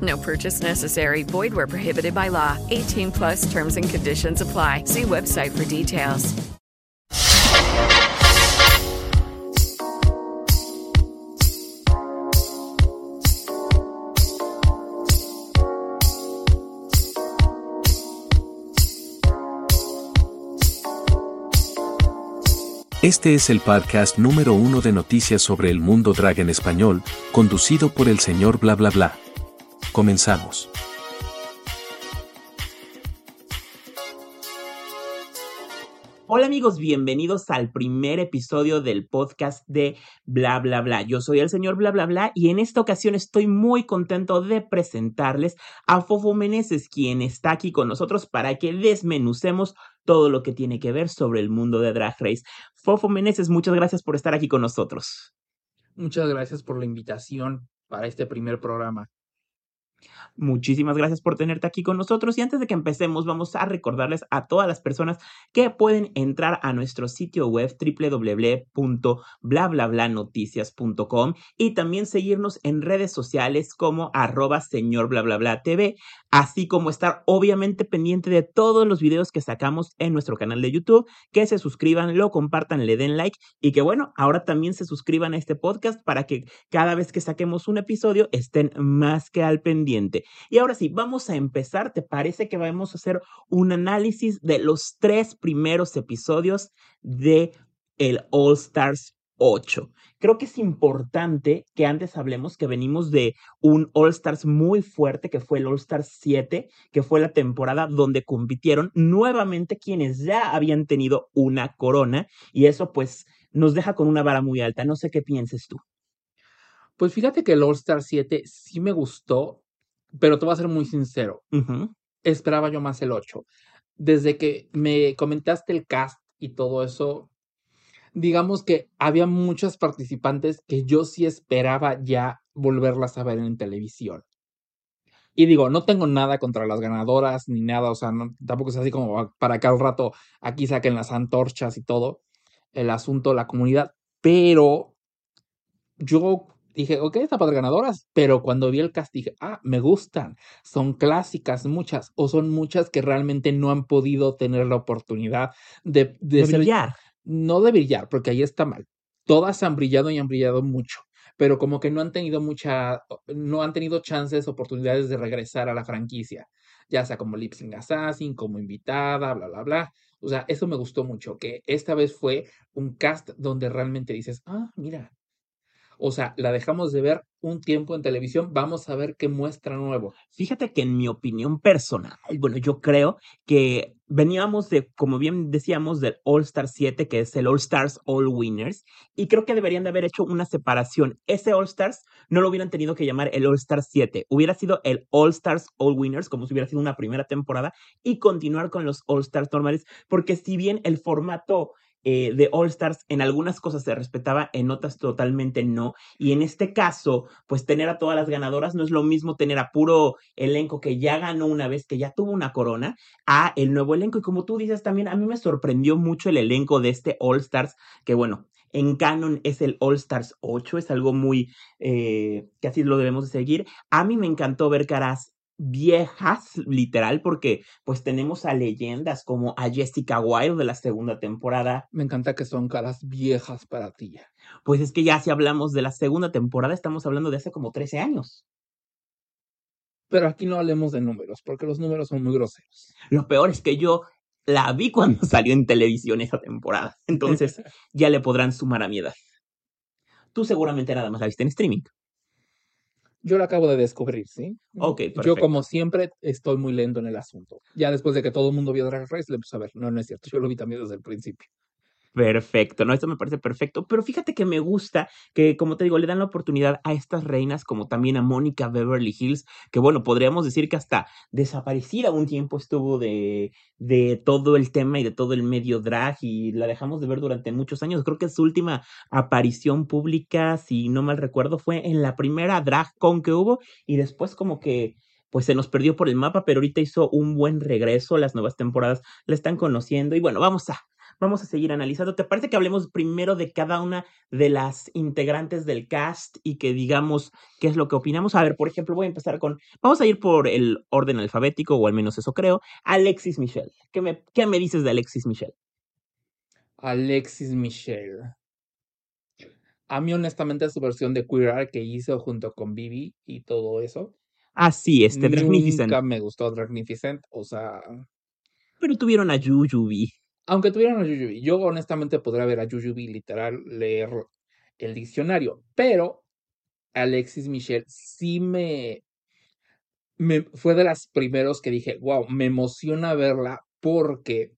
No purchase necessary. Void where prohibited by law. 18 plus terms and conditions apply. See website for details. Este es el podcast número uno de noticias sobre el mundo drag en español, conducido por el señor bla bla bla. Comenzamos. Hola amigos, bienvenidos al primer episodio del podcast de Bla Bla Bla. Yo soy el señor Bla Bla Bla y en esta ocasión estoy muy contento de presentarles a Fofo Meneses, quien está aquí con nosotros para que desmenucemos todo lo que tiene que ver sobre el mundo de Drag Race. Fofo Meneses, muchas gracias por estar aquí con nosotros. Muchas gracias por la invitación para este primer programa. Muchísimas gracias por tenerte aquí con nosotros y antes de que empecemos vamos a recordarles a todas las personas que pueden entrar a nuestro sitio web www.blablablanoticias.com y también seguirnos en redes sociales como arroba señor TV, así como estar obviamente pendiente de todos los videos que sacamos en nuestro canal de YouTube, que se suscriban, lo compartan, le den like y que bueno, ahora también se suscriban a este podcast para que cada vez que saquemos un episodio estén más que al pendiente. Y ahora sí, vamos a empezar. ¿Te parece que vamos a hacer un análisis de los tres primeros episodios de el All Stars 8? Creo que es importante que antes hablemos que venimos de un All Stars muy fuerte, que fue el All Stars 7, que fue la temporada donde compitieron nuevamente quienes ya habían tenido una corona, y eso pues nos deja con una vara muy alta. No sé qué pienses tú. Pues fíjate que el All Star 7 sí me gustó, pero te voy a ser muy sincero. Esperaba yo más el 8. Desde que me comentaste el cast y todo eso, digamos que había muchos participantes que yo sí esperaba ya volverlas a ver en televisión. Y digo, no tengo nada contra las ganadoras ni nada, o sea, no, tampoco es así como para que al rato aquí saquen las antorchas y todo, el asunto, la comunidad, pero yo dije, ok, está padre ganadoras, pero cuando vi el cast dije, ah, me gustan, son clásicas muchas, o son muchas que realmente no han podido tener la oportunidad de, de De ser- brillar. no de brillar, porque ahí está mal. Todas han brillado y han brillado mucho, pero como que no han tenido mucha, no han tenido chances, oportunidades de regresar a la franquicia, ya sea como Lip Sync Assassin, como invitada, bla, bla, bla. O sea, eso me gustó mucho, que esta vez fue un cast donde realmente dices, ah, mira. O sea, la dejamos de ver un tiempo en televisión, vamos a ver qué muestra nuevo. Fíjate que en mi opinión personal, bueno, yo creo que veníamos de, como bien decíamos, del All Star 7, que es el All Stars All Winners, y creo que deberían de haber hecho una separación. Ese All Stars no lo hubieran tenido que llamar el All Star 7, hubiera sido el All Stars All Winners, como si hubiera sido una primera temporada, y continuar con los All Stars normales, porque si bien el formato eh, de All Stars en algunas cosas se respetaba, en otras totalmente no. Y en este caso, pues tener a todas las ganadoras no es lo mismo tener a puro elenco que ya ganó una vez, que ya tuvo una corona, a el nuevo elenco. Y como tú dices también, a mí me sorprendió mucho el elenco de este All Stars, que bueno, en canon es el All Stars 8, es algo muy eh, que así lo debemos de seguir. A mí me encantó ver caras viejas, literal, porque pues tenemos a leyendas como a Jessica Wilde de la segunda temporada. Me encanta que son caras viejas para ti. Pues es que ya si hablamos de la segunda temporada, estamos hablando de hace como 13 años. Pero aquí no hablemos de números, porque los números son muy groseros. Lo peor es que yo la vi cuando salió en televisión esa temporada. Entonces ya le podrán sumar a mi edad. Tú seguramente nada más la viste en streaming. Yo la acabo de descubrir, ¿sí? Ok, Yo, perfecto. como siempre, estoy muy lento en el asunto. Ya después de que todo el mundo vio Drag Race, le empecé a ver. No, no es cierto. Yo lo vi también desde el principio. Perfecto, ¿no? Esto me parece perfecto, pero fíjate que me gusta que, como te digo, le dan la oportunidad a estas reinas, como también a Mónica Beverly Hills, que bueno, podríamos decir que hasta desaparecida un tiempo estuvo de, de todo el tema y de todo el medio drag y la dejamos de ver durante muchos años. Creo que su última aparición pública, si no mal recuerdo, fue en la primera drag con que hubo y después como que pues se nos perdió por el mapa, pero ahorita hizo un buen regreso, las nuevas temporadas la están conociendo y bueno, vamos a vamos a seguir analizando. ¿Te parece que hablemos primero de cada una de las integrantes del cast y que digamos qué es lo que opinamos? A ver, por ejemplo, voy a empezar con, vamos a ir por el orden alfabético, o al menos eso creo. Alexis Michelle. ¿Qué me, qué me dices de Alexis Michelle? Alexis Michelle. A mí, honestamente, su versión de Queer Eye que hizo junto con Bibi y todo eso. Así, este, Magnificent. Nunca me gustó Magnificent. O sea, Pero tuvieron a Yuyubi. Aunque tuvieran a Yuyubi, yo honestamente podría ver a Yuyubi literal leer el diccionario, pero Alexis Michelle sí me, me fue de las primeros que dije, wow, me emociona verla porque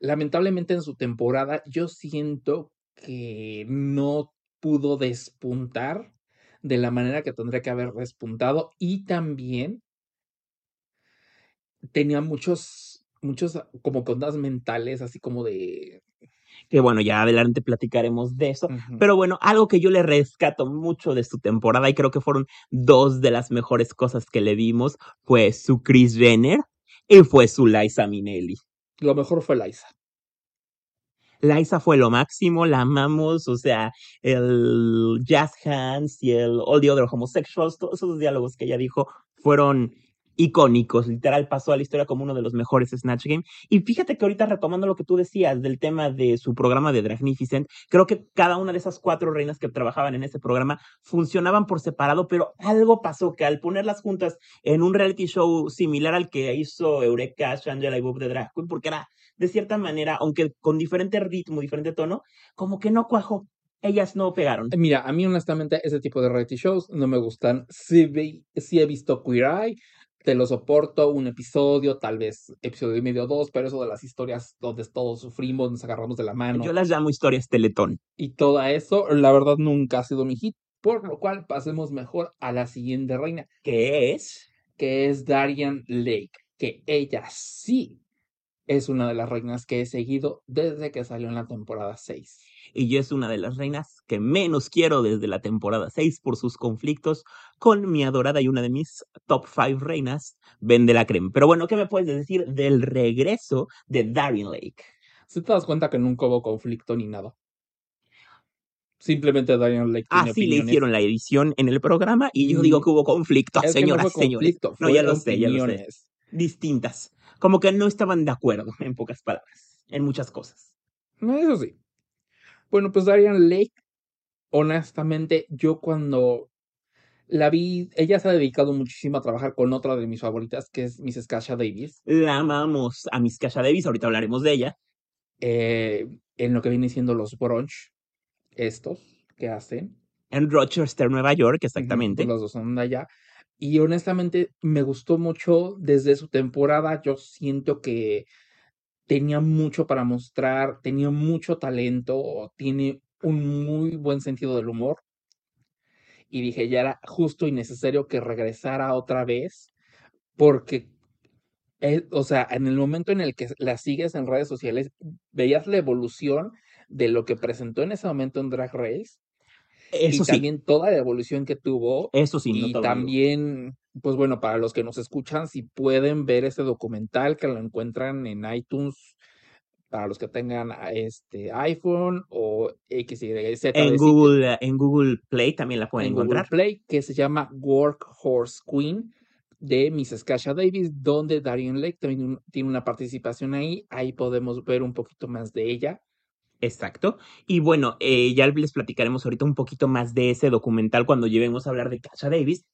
lamentablemente en su temporada yo siento que no pudo despuntar de la manera que tendría que haber despuntado y también tenía muchos, muchos como condas mentales, así como de... Que bueno, ya adelante platicaremos de eso. Pero bueno, algo que yo le rescato mucho de su temporada y creo que fueron dos de las mejores cosas que le vimos fue su Chris Jenner y fue su Liza Minnelli. Lo mejor fue Liza. Liza fue lo máximo, la amamos, o sea, el Jazz Hands y el All the Other Homosexuals, todos esos diálogos que ella dijo fueron icónicos, literal pasó a la historia como uno de los mejores Snatch Game. Y fíjate que ahorita retomando lo que tú decías del tema de su programa de Dragnificent, creo que cada una de esas cuatro reinas que trabajaban en ese programa funcionaban por separado, pero algo pasó que al ponerlas juntas en un reality show similar al que hizo Eureka, Shangela y Bob de Drag Queen, porque era de cierta manera, aunque con diferente ritmo, diferente tono, como que no cuajó. Ellas no pegaron. Mira, a mí honestamente ese tipo de reality shows no me gustan. Sí, sí he visto Queer Eye, te lo soporto, un episodio, tal vez episodio y medio dos, pero eso de las historias donde todos sufrimos, nos agarramos de la mano Yo las llamo historias Teletón. y todo eso, la verdad nunca ha sido mi hit. Por lo cual pasemos mejor a la siguiente reina, ¿Qué es? que es Darian Lake, que ella sí es una de las reinas que he seguido desde que salió en la temporada 6. y yo es una de las reinas que menos quiero desde la temporada 6 por sus conflictos con mi adorada y una de mis top 5 reinas, Vende la Creme. Pero bueno, ¿qué me puedes decir del regreso de Darien Lake? Si te das cuenta que nunca hubo conflicto ni nada. Simplemente Darian Lake tiene Así le hicieron la edición en el programa y yo digo que hubo conflicto, Es que no señoras, señores. No, ya lo sé, ya lo sé. Distintas. Como que no estaban de acuerdo, en pocas palabras, en muchas cosas. No, eso sí. Bueno, pues Darian Lake, honestamente, yo cuando la vi, ella se ha dedicado muchísimo a trabajar con otra de mis favoritas, que es Miss Kasha Davis, La amamos a Miss Kasha Davis, ahorita hablaremos de ella. eh, en lo que viene siendo los brunch, estos que hacen. En Rochester, Nueva York, exactamente. los dos son de allá. Y honestamente me gustó mucho desde su temporada. Yo siento que tenía mucho para mostrar, tenía mucho talento, tiene un muy buen sentido del humor. Y dije, ya era justo y necesario que regresara otra vez, porque, eh, o sea, en el momento en el que la sigues en redes sociales, veías la evolución de lo que presentó en ese momento en Drag Race Eso y sí, también toda la evolución que tuvo eso sí, y también, pues bueno, para los que nos escuchan, si pueden ver ese documental que lo encuentran en iTunes, para los que tengan a- este iPhone o X, Y, Z En Google, en Google Play también la pueden en Google encontrar. Play, que se llama Workhorse Queen de Mrs. Kasha Davis, donde Darian Lake también tiene una participación ahí. Ahí podemos ver un poquito más de ella. Exacto. Y bueno, eh, ya les platicaremos ahorita un poquito más de ese documental cuando lleguemos a hablar de Kasha Davis.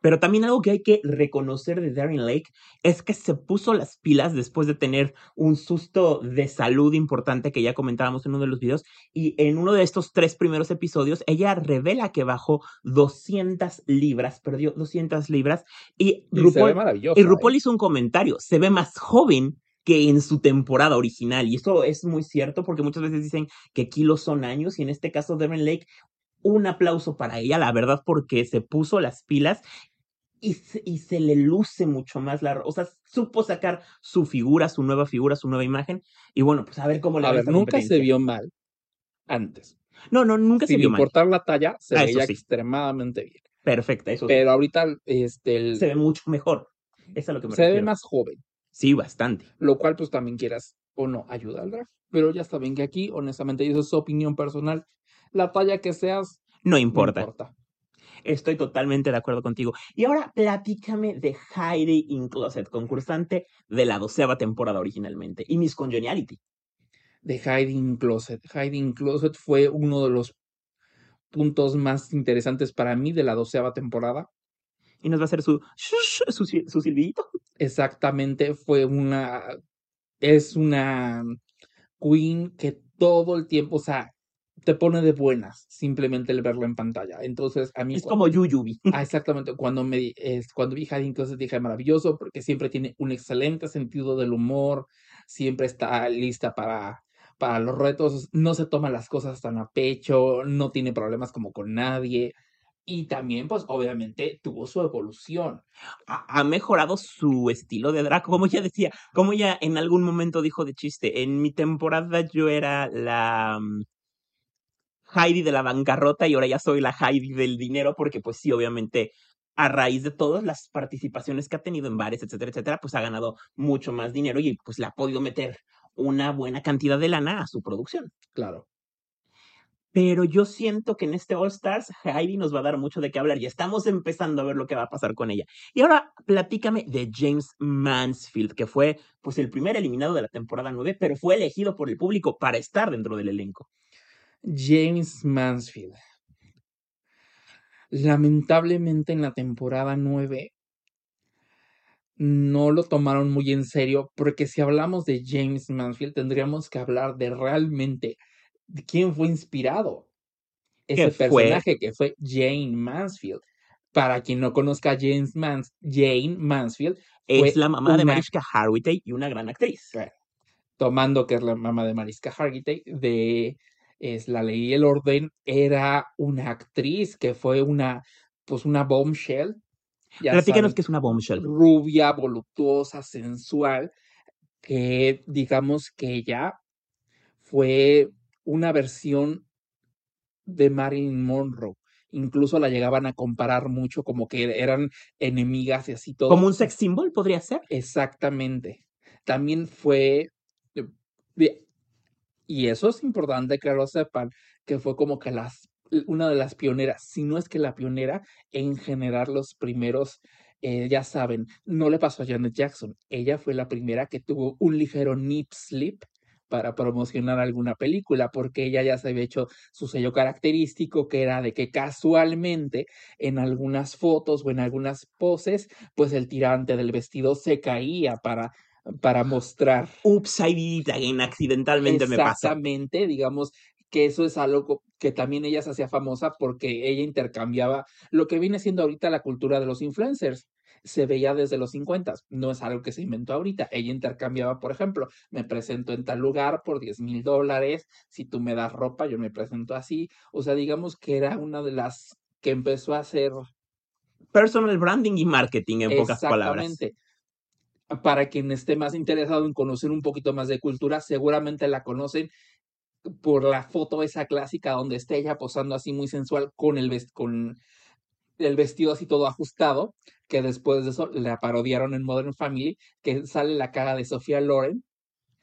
Pero también algo que hay que reconocer de Darren Lake es que se puso las pilas después de tener un susto de salud importante que ya comentábamos en uno de los videos. Y en uno de estos tres primeros episodios, ella revela que bajó 200 libras, perdió 200 libras. Y Y se ve RuPaul, y RuPaul ¿eh? hizo un comentario, se ve más joven que en su temporada original. Y eso es muy cierto porque muchas veces dicen que kilos son años y en este caso Darren Lake, un aplauso para ella, la verdad, porque se puso las pilas y se, y se le luce mucho más la... O sea, supo sacar su figura, su nueva figura, su nueva imagen. Y bueno, pues a ver cómo le A ver, nunca se vio mal antes. No, no, nunca se Sin vio mal. importar la talla, se Ah, veía sí. extremadamente bien. Perfecta, eso sí. Pero ahorita este, el- se ve mucho mejor. Es a lo que me se ve más joven, Sí, bastante. lo cual pues también quieras o no ayuda al drag. Pero ya saben que aquí, honestamente, y eso es su opinión personal, la talla que seas, No no importa. importa. Estoy totalmente de acuerdo contigo. Y ahora platícame de Heidi in Closet, concursante de la doceava temporada originalmente. Y Miss Congeniality. De Hiding Closet. Hiding Closet fue uno de los puntos más interesantes para mí de la doceava temporada. Y nos va a hacer su, su, su silbidito. Exactamente, fue una, es una queen que todo el tiempo, o sea, te pone de buenas simplemente el verla en pantalla. Entonces, a mí, Es cua- como Yuyubi. ah, exactamente, cuando me, es, cuando vi Hiding Closet dije maravilloso porque siempre tiene un excelente sentido del humor, siempre está lista para, para los retos, no se toma las cosas tan a pecho, no tiene problemas como con nadie. Y también, pues, obviamente, tuvo su evolución. ha, ha mejorado su estilo de drag, como ella decía, como ella en algún momento dijo de chiste, en mi temporada yo era la mm, Heidi de la bancarrota y ahora ya soy la Heidi del dinero, porque pues sí, obviamente a raíz de todas las participaciones que ha tenido en bares, etcétera, etcétera, pues ha ganado mucho más dinero y pues le ha podido meter una buena cantidad de lana a su producción. Claro. Pero yo siento que en este All Stars Heidi nos va a dar mucho de qué hablar y estamos empezando a ver lo que va a pasar con ella. Y ahora platícame de James Mansfield, que fue pues el primer eliminado de la temporada 9, pero fue elegido por el público para estar dentro del elenco. James Mansfield. Lamentablemente en la temporada 9 no lo tomaron muy en serio, porque si hablamos de James Mansfield tendríamos que hablar de realmente quién fue inspirado ese fue? personaje que fue Jane Mansfield. Para quien no conozca a James Mans Jane Mansfield, Es la mamá de Mariska Hargitay y una gran actriz. tomando que es la mamá de Mariska Hargitay, de es La Ley y el Orden, era una actriz que fue una, pues una bombshell. ya Platícanos que es una bombshell. rubia, voluptuosa, sensual, que digamos que ella fue una versión de Marilyn Monroe. Incluso la llegaban a comparar mucho como que eran enemigas y así todo. Como un sex symbol podría ser. Exactamente. También fue, eh, y eso es importante que lo sepan, que fue como que las, una de las pioneras, si no es que la pionera en generar los primeros, eh, ya saben, no le pasó a Janet Jackson, ella fue la primera que tuvo un ligero nip slip para promocionar alguna película, porque ella ya se había hecho su sello característico, que era de que casualmente en algunas fotos o en algunas poses pues el tirante del vestido se caía para, para mostrar Ups, I did accidentalmente me pasa. exactamente, digamos que eso es algo que también ella se hacía famosa porque ella intercambiaba lo que viene siendo ahorita la cultura de los influencers. Se veía desde los 50, no es algo que se inventó ahorita. Ella intercambiaba, por ejemplo, me presento en tal lugar por 10 mil dólares, si tú me das ropa, yo me presento así. O sea, digamos que era una de las que empezó a hacer Personal branding y marketing, en pocas palabras. Exactamente. Para quien esté más interesado en conocer un poquito más de cultura, seguramente la conocen por la foto esa clásica donde está ella posando así muy sensual con el, con el vestido así todo ajustado, que después de eso la parodiaron en Modern Family, que sale la cara de Sofía Loren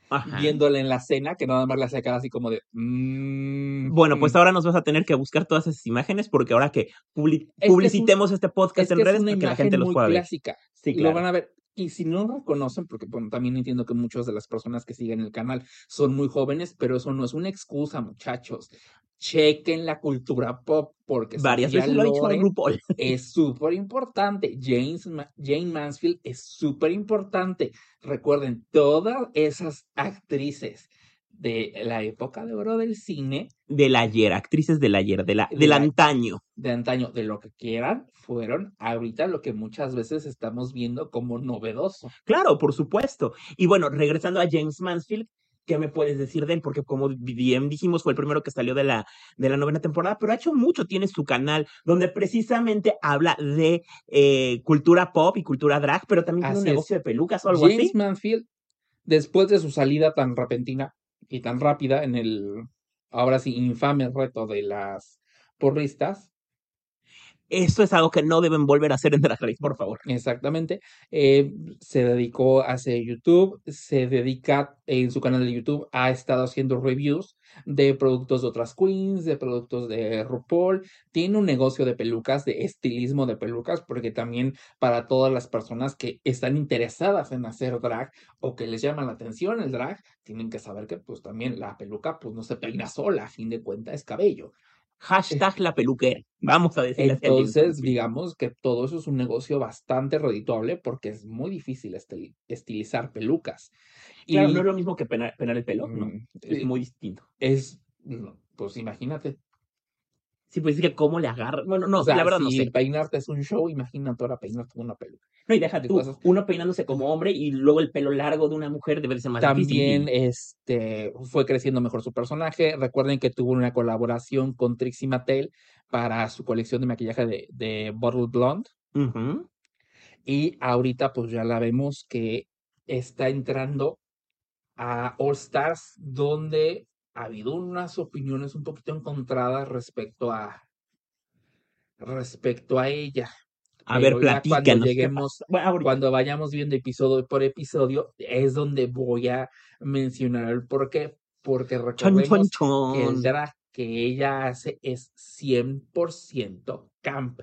Ajá. viéndole en la cena, que nada más le hace cara así como de... "Mm, Bueno, pues mm". ahora nos vas a tener que buscar todas esas imágenes porque ahora que publi- que es un- publicitemos este podcast es en que es redes una para que la gente los pueda ver. clásica. Sí, Lo claro. van a ver. Y si no lo conocen, porque bueno, también entiendo que muchas de las personas que siguen el canal son muy jóvenes, pero eso no es una excusa, muchachos. Chequen la cultura pop, porque Varias Sofía veces lo ha dicho Loren RuPaul. es súper importante. James Jane Mansfield es súper importante. Recuerden, todas esas actrices de la época de oro del cine, Del ayer, actrices del ayer, de la, De del la- antaño. de antaño, de lo que quieran, fueron ahorita lo que muchas veces estamos viendo como novedoso. Claro, por supuesto. Y bueno, regresando a James Mansfield, ¿qué me puedes decir de él? Porque como bien dijimos, fue el primero que salió de la, de la novena temporada, pero ha hecho mucho, tiene su canal donde precisamente habla de eh, cultura pop y cultura drag, pero también tiene un es. negocio de pelucas o algo James así. Mansfield, después de su salida tan repentina y tan rápida en el, ahora sí, infame reto de las porristas, Eso es algo que no deben volver a hacer en Drag Race, por favor. exactamente, eh, se dedicó a hacer YouTube, se dedica en su canal de YouTube, ha estado haciendo reviews de productos de otras queens, de productos de RuPaul, tiene un negocio de pelucas, de estilismo de pelucas, porque también para todas las personas que están interesadas en hacer drag o que les llama la atención el drag, tienen que saber que pues también la peluca pues no se peina sola, a fin de cuentas es cabello. Hashtag la peluquera. Vamos a James Entonces, digamos que todo eso es un negocio bastante redituable porque es muy difícil estil- estilizar pelucas. Claro, Y no es lo mismo que penar, penar el pelo, no. mm, Es eh, muy distinto. es, pues imagínate. Sí, pues es que cómo le agarra. Bueno, no, o sea, la verdad no si sé. peinarte es un show, imagínate ahora peinarte con una peluca. No, y deja de tú, cosas. uno peinándose como hombre y luego el pelo largo de una mujer debe de ser más También difícil. este, fue creciendo mejor su personaje. Recuerden que tuvo una colaboración con Trixie Mattel para su colección de maquillaje de, de Bottle Blonde. Y ahorita pues ya la vemos que está entrando a All Stars, donde ha habido unas opiniones un poquito encontradas respecto a respecto a ella. A ver, Pero platícanos. cuando vayamos viendo episodio por episodio, es donde voy a mencionar el por qué. Porque Chon, chon, recordemos que el drag que ella hace es 100% camp.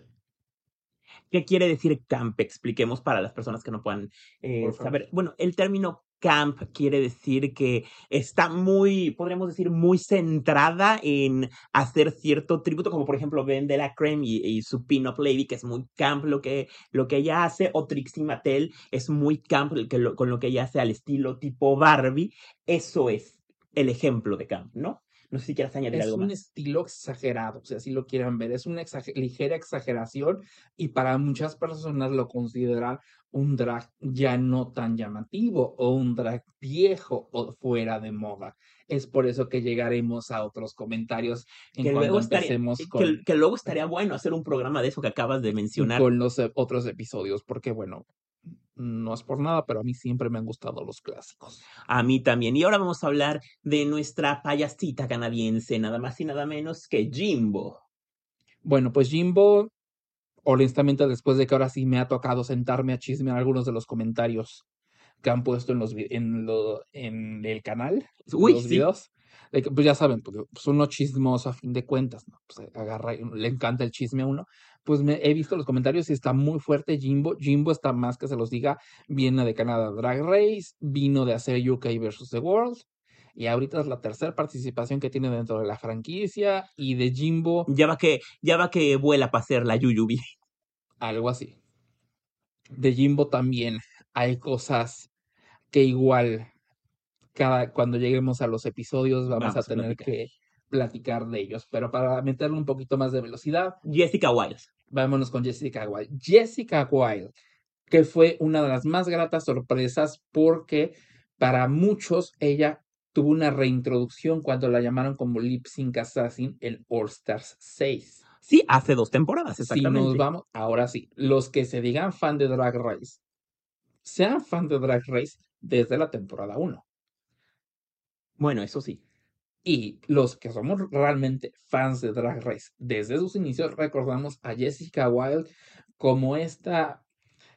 ¿Qué quiere decir camp? Expliquemos para las personas que no puedan eh, saber. Bueno, el término camp quiere decir que está muy, podríamos decir, muy centrada en hacer cierto tributo, como por ejemplo Ben de la Creme y, su Pin-Up Lady, que es muy camp lo que, lo que ella hace, o Trixie Mattel es muy camp lo- con lo que ella hace al estilo tipo Barbie. Eso es el ejemplo de camp, ¿no? No sé si quieras añadir Es algo un más. estilo exagerado, o sea, si lo quieran ver, es una ligera exageración y para muchas personas lo consideran un drag ya no tan llamativo o un drag viejo o fuera de moda. Es por eso que llegaremos a otros comentarios en Que luego, estaría, empecemos que, con, que luego estaría bueno hacer un programa de eso que acabas de mencionar. con los e- otros episodios, porque bueno, no es por nada, pero a mí siempre me han gustado los clásicos. A mí también. Y ahora vamos a hablar de nuestra payasita canadiense, nada más y nada menos que Jimbo. Bueno, pues Jimbo, honestamente, después de que ahora sí me ha tocado sentarme a chismear algunos de los comentarios que han puesto en los en lo, en el canal, Uy, los sí. videos, pues ya saben, pues, uno chismoso a fin de cuentas, ¿no? Pues agarra, le encanta el chisme a uno. Pues me he visto los comentarios y está muy fuerte Jimbo. Jimbo está más que se los diga, viene de Canadá Drag Race, vino de hacer UK versus The World. Y ahorita es la tercera participación que tiene dentro de la franquicia. Y de Jimbo, Ya va que, ya va que vuela para hacer la Yuyubi. algo así. De Jimbo también hay cosas que igual cada cuando lleguemos a los episodios vamos, Vamos a tener que platicar de ellos. Pero para meterle un poquito más de velocidad, Jessica Wilde. vámonos con Jessica Wilde. Jessica Wilde, que fue una de las más gratas sorpresas porque para muchos ella tuvo una reintroducción cuando la llamaron como Lip Sync Assassin en All Stars 6. Sí, hace dos temporadas, Si exactamente. nos vamos, ahora sí, los que se digan fan de Drag Race, sean fan de Drag Race desde la temporada 1. Bueno, eso sí. Y los que somos realmente fans de Drag Race desde sus inicios, recordamos a Jessica Wilde como esta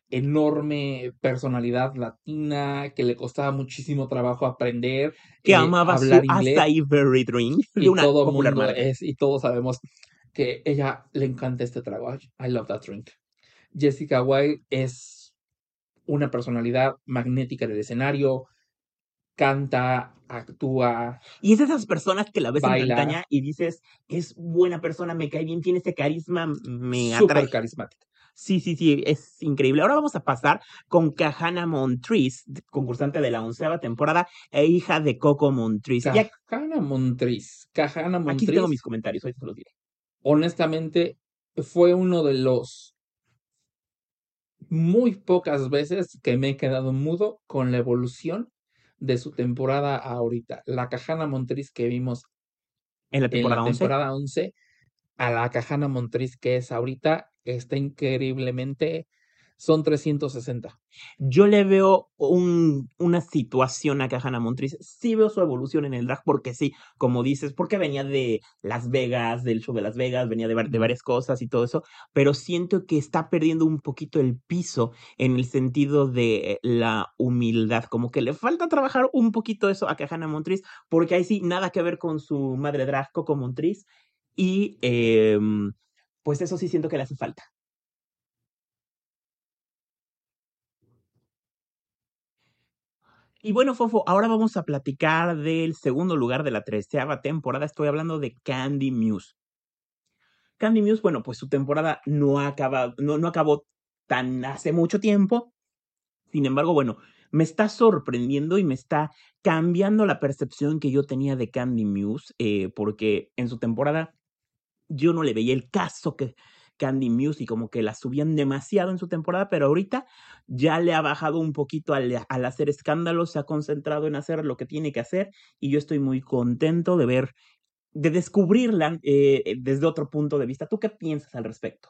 enorme personalidad latina que le costaba muchísimo trabajo aprender, Que eh, amaba su hablar inglés. Acai Berry Drink y una todo popular mundo marca. es, y todos sabemos que ella le encanta este trago. I love that drink. Jessica Wilde es una personalidad magnética en el escenario, canta, actúa. Y es de esas personas que la ves en Baila. pantalla y dices, es buena persona, me cae bien, tiene ese carisma, me súper atrae. carismática. Sí, sí, sí, es increíble. Ahora vamos a pasar con Kahana Montrese, concursante de la onceava temporada e hija de Coco Montrese. Y aquí Cajana Montriz. Aquí tengo Montriz, mis comentarios, hoy te los diré. honestamente, fue uno de los muy pocas veces que me he quedado mudo con la evolución de su temporada ahorita. La Cajana Montriz que vimos En la en temporada la 11. temporada 11 a la Cajana Montriz que es ahorita está increíblemente son 360. Yo le veo un, una situación a Kahana Montrese. Sí veo su evolución en el drag, porque sí, como dices, porque venía de Las Vegas, del show de Las Vegas, venía de, de varias cosas y todo eso, pero siento que está perdiendo un poquito el piso en el sentido de la humildad. Como que le falta trabajar un poquito eso a Kahana Montrese, porque ahí sí, nada que ver con su madre drag, Coco Montrese. Y em, pues eso sí siento que le hace falta. Y bueno, Fofo, ahora vamos a platicar del segundo lugar de la treceava temporada. Estoy hablando de Candy Muse. Candy Muse, bueno, pues su temporada no, acaba, no, no acabó tan hace mucho tiempo. Sin embargo, bueno, me está sorprendiendo y me está cambiando la percepción que yo tenía de Candy Muse, eh, porque en su temporada yo no le veía el caso que Candy Muse y como que la subían demasiado en su temporada, pero ahorita ya le ha bajado un poquito al, al hacer escándalos, se ha concentrado en hacer lo que tiene que hacer y yo estoy muy contento de ver, de descubrirla eh, desde otro punto de vista. ¿Tú qué piensas al respecto?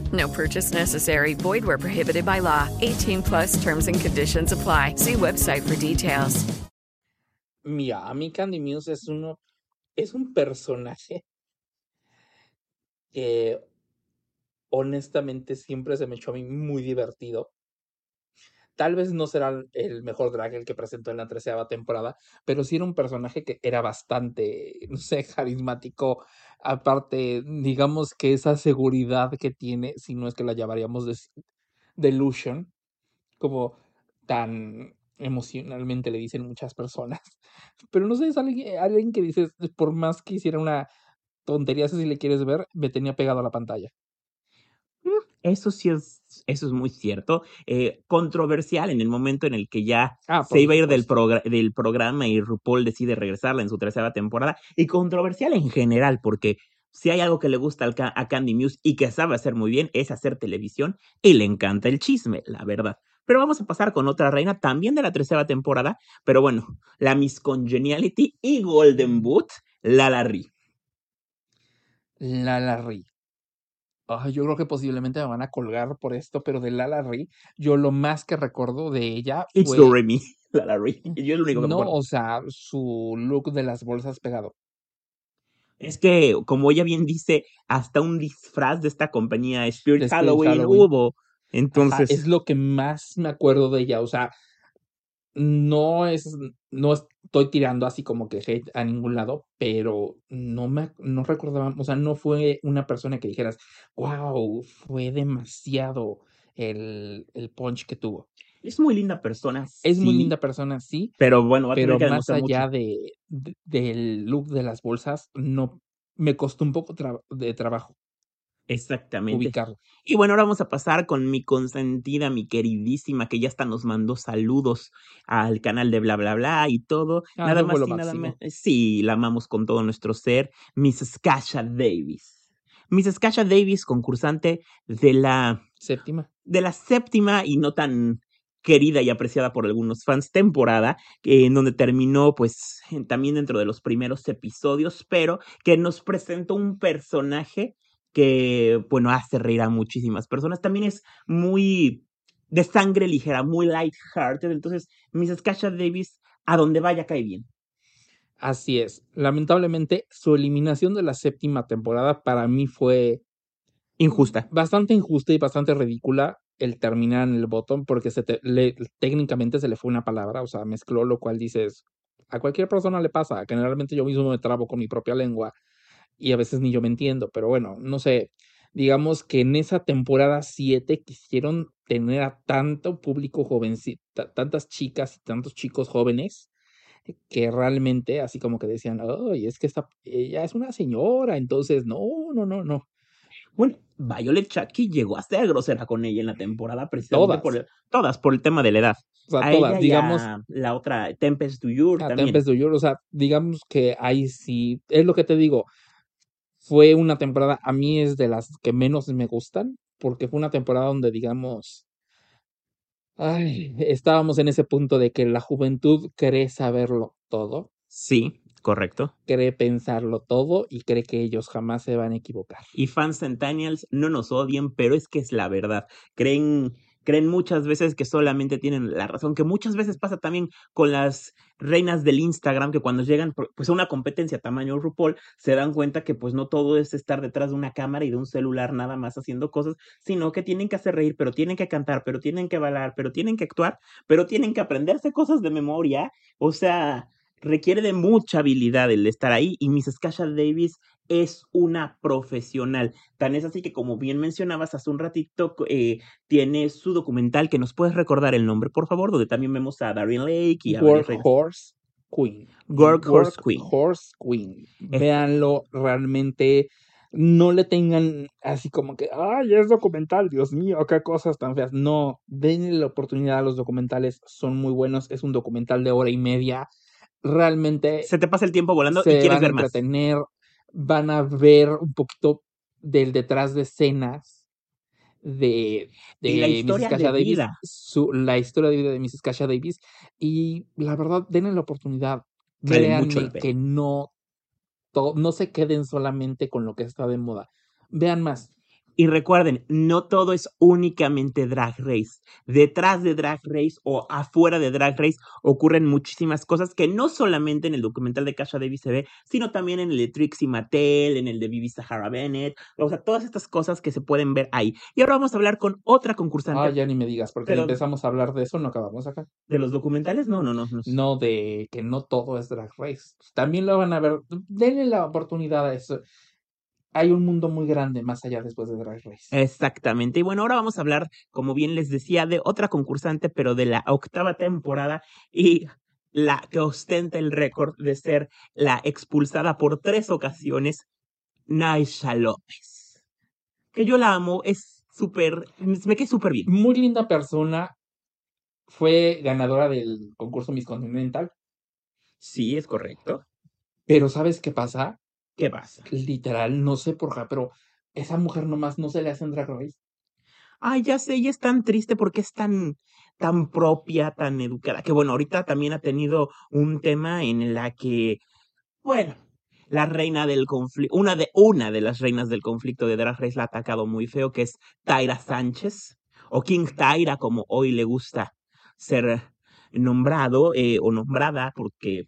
No purchase necessary. Void where prohibited by law. 18 plus terms and conditions apply. See website for details. Mira, a mí Candy Muse es uno, es un personaje que honestamente siempre se me echó a mí muy divertido. Tal vez no será el- mejor drag el que presentó en la treceava temporada, pero sí era un personaje que era bastante, no sé, carismático. Aparte, digamos que esa seguridad que tiene, si no es que la llamaríamos de delusion, como tan emocionalmente le dicen muchas personas. Pero no sé, es alguien, alguien que dices, por más que hiciera una tontería, si le quieres ver, me tenía pegado a la pantalla. Eso sí es, eso es muy cierto. Eh, controversial en el momento en el que ya Ah, se iba a ir del, programa y RuPaul decide regresarla en su tercera temporada. Y controversial en general, porque si hay algo que le gusta a Candy Muse y que sabe hacer muy bien, es hacer televisión y le encanta el chisme, la verdad. Pero vamos a pasar con otra reina también de la tercera temporada, pero bueno, la Miss Congeniality y Golden Boot, Lala Ri. Lala Ri. Yo creo que posiblemente me van a colgar por esto, pero de Lala Ri, yo lo más que recuerdo de ella It's fue, Do Re Mi, Lala Ri. Yo es lo único que me no, acuerdo. o sea, su look de las bolsas pegado. Es que, como ella bien dice, hasta un disfraz de esta compañía Spirit Halloween, Halloween. hubo. Ajá, Entonces, es lo que más me acuerdo de ella. O sea, no es, no estoy tirando así como que hate a ningún lado, pero no me, no recordaba, o sea, no fue una persona que dijeras, wow, fue demasiado el, el punch que tuvo. es muy linda persona, Es muy linda persona, sí, pero bueno, va a tener pero que más allá de, de- del look de las bolsas, no, me costó un poco tra- de trabajo. Exactamente. ubicarlo. Y bueno, ahora vamos a pasar con mi consentida, mi queridísima, que ya hasta nos mandó saludos al canal de bla bla bla y todo. Ah, nada más y nada menos. Sí, la amamos con todo nuestro ser. Miss Kasha Davis. Miss Kasha Davis, concursante de la Séptima. de la séptima y no tan querida y apreciada por algunos fans temporada, en donde terminó pues también dentro de los primeros episodios, pero que nos presentó un personaje que, bueno, hace reír a muchísimas personas. También es muy de sangre ligera, muy light-hearted, entonces Mrs. Kasha Davis, a donde vaya cae bien. Así es. Lamentablemente, su eliminación de la séptima temporada para mí fue Injusta. bastante injusta y bastante ridícula el terminar en el botón porque se te- le- técnicamente se le fue una palabra, o sea, mezcló, lo cual dices, a cualquier persona le pasa. Generalmente yo mismo me trabo con mi propia lengua y a veces ni yo me entiendo, pero bueno, no sé. Digamos que en esa temporada 7 quisieron tener a tanto público jovencito, tantas chicas y tantos chicos jóvenes que realmente así como que decían, ay, es que esta, ella es una señora, entonces no, no, no, no. Bueno, Violet Chachki llegó a ser grosera con ella en la temporada precisamente Todas. por el, todas por el tema de la edad. O sea, a todas, ella y digamos, a la otra Tempest a también. Tempest Duyur, o sea, digamos que ahí sí, es lo que te digo, fue una temporada, a mí es de las que menos me gustan, porque fue una temporada donde, digamos, ay, estábamos en ese punto de que la juventud cree saberlo todo, Sí, correcto. cree pensarlo todo y cree que ellos jamás se van a equivocar. Y fans centennials no nos odien, pero es que es la verdad. Creen, creen muchas veces que solamente tienen la razón, que muchas veces pasa también con las reinas del Instagram, que cuando llegan pues a una competencia tamaño RuPaul, se dan cuenta que pues no todo es estar detrás de una cámara y de un celular nada más haciendo cosas, sino que tienen que hacer reír, pero tienen que cantar, pero tienen que bailar, pero tienen que actuar, pero tienen que aprenderse cosas de memoria. O sea, requiere de mucha habilidad el estar ahí y Mrs. Kasha Davis es una profesional. Tan es así que, como bien mencionabas hace un ratito, eh, tiene su documental que nos puedes recordar el nombre, por favor, donde también vemos a Darien Lake y a. Workhorse Queen. Workhorse Queen. Workhorse Queen. Véanlo, realmente no le tengan así como que, ay, es documental, Dios mío, qué cosas tan feas. No, denle la oportunidad a los documentales, son muy buenos. Es un documental de hora y media. Realmente Se te pasa el tiempo volando y quieres van ver más. entretener, van a ver un poquito del detrás de escenas de, la de Mrs. historia de Kasha Davis, vida. su, la historia de vida de Mrs. Kasha Davis, y la verdad, denle la oportunidad, Vale créanme que no, to- no se queden solamente con lo que está de moda, vean más, Y recuerden, no todo es únicamente Drag Race. Detrás de Drag Race o afuera de Drag Race ocurren muchísimas cosas que no solamente en el documental de Kasha Davis se ve, sino también en el de Trixie Mattel, en el de Vivi Sahara Bennett, o sea, todas estas cosas que se pueden ver ahí. Y ahora vamos a hablar con otra concursante ah, ya ni me digas, porque Pero- empezamos a hablar de eso, no acabamos acá. de los documentales. No, no, no. no. No de que no todo es Drag Race. También lo van a ver. Denle la oportunidad a eso. Hay un mundo muy grande más allá después de Drag Race. Exactamente. Y bueno, ahora vamos a hablar, como bien les decía, de otra concursante, pero de la octava temporada y la que ostenta el récord de ser la expulsada por tres ocasiones, Naisha López. Que yo la amo, es súper, me quedé súper bien. Muy linda persona. Fue ganadora del concurso Miss Continental. Sí, es correcto. Pero ¿sabes qué pasa? ¿Qué pasa? Literal, no sé por qué, pero esa mujer nomás no se le hace en Drag Race. Ay, ya sé, ella es tan triste porque es tan, tan propia, tan educada, que bueno, ahorita también ha tenido un tema en la que, bueno, la reina del conflicto, una de, una de las reinas del conflicto de Drag Race la ha atacado muy feo, que es Tyra Sánchez, o King Tyra, como hoy le gusta ser nombrado eh, o nombrada, porque,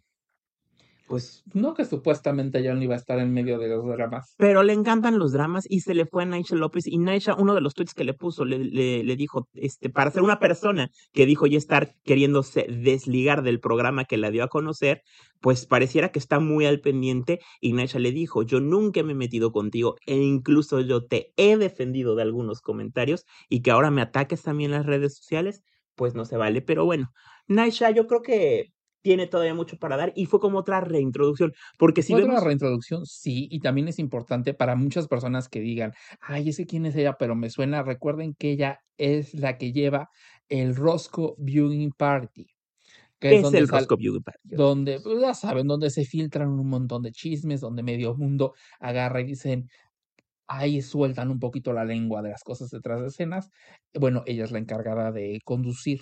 pues, No que supuestamente ya no iba a estar en medio de los dramas. pero le encantan los dramas y se le fue a Naisha López y Naisha, uno de los tweets que le puso, le, le, dijo, este, para ser una persona que dijo ya estar queriéndose desligar del programa que la dio a conocer, pues pareciera que está muy al pendiente y Naisha le dijo, yo nunca me he metido contigo e incluso yo te he defendido de algunos comentarios y que ahora me ataques también en las redes sociales, pues no se vale, pero bueno, Naisha, yo creo que tiene todavía mucho para dar y fue como otra reintroducción, porque si otra vemos reintroducción, sí, y también es importante para muchas personas que digan, ay, ese quién es ella, pero me suena, recuerden que ella es la que lleva el Roscoe Viewing Party, que ¿qué es el sal- Roscoe Beauty Party? donde, pues, ya saben, donde se filtran un montón de chismes, donde medio mundo agarra y dicen, ahí sueltan un poquito la lengua de las cosas detrás de escenas. Bueno, ella es la encargada de conducir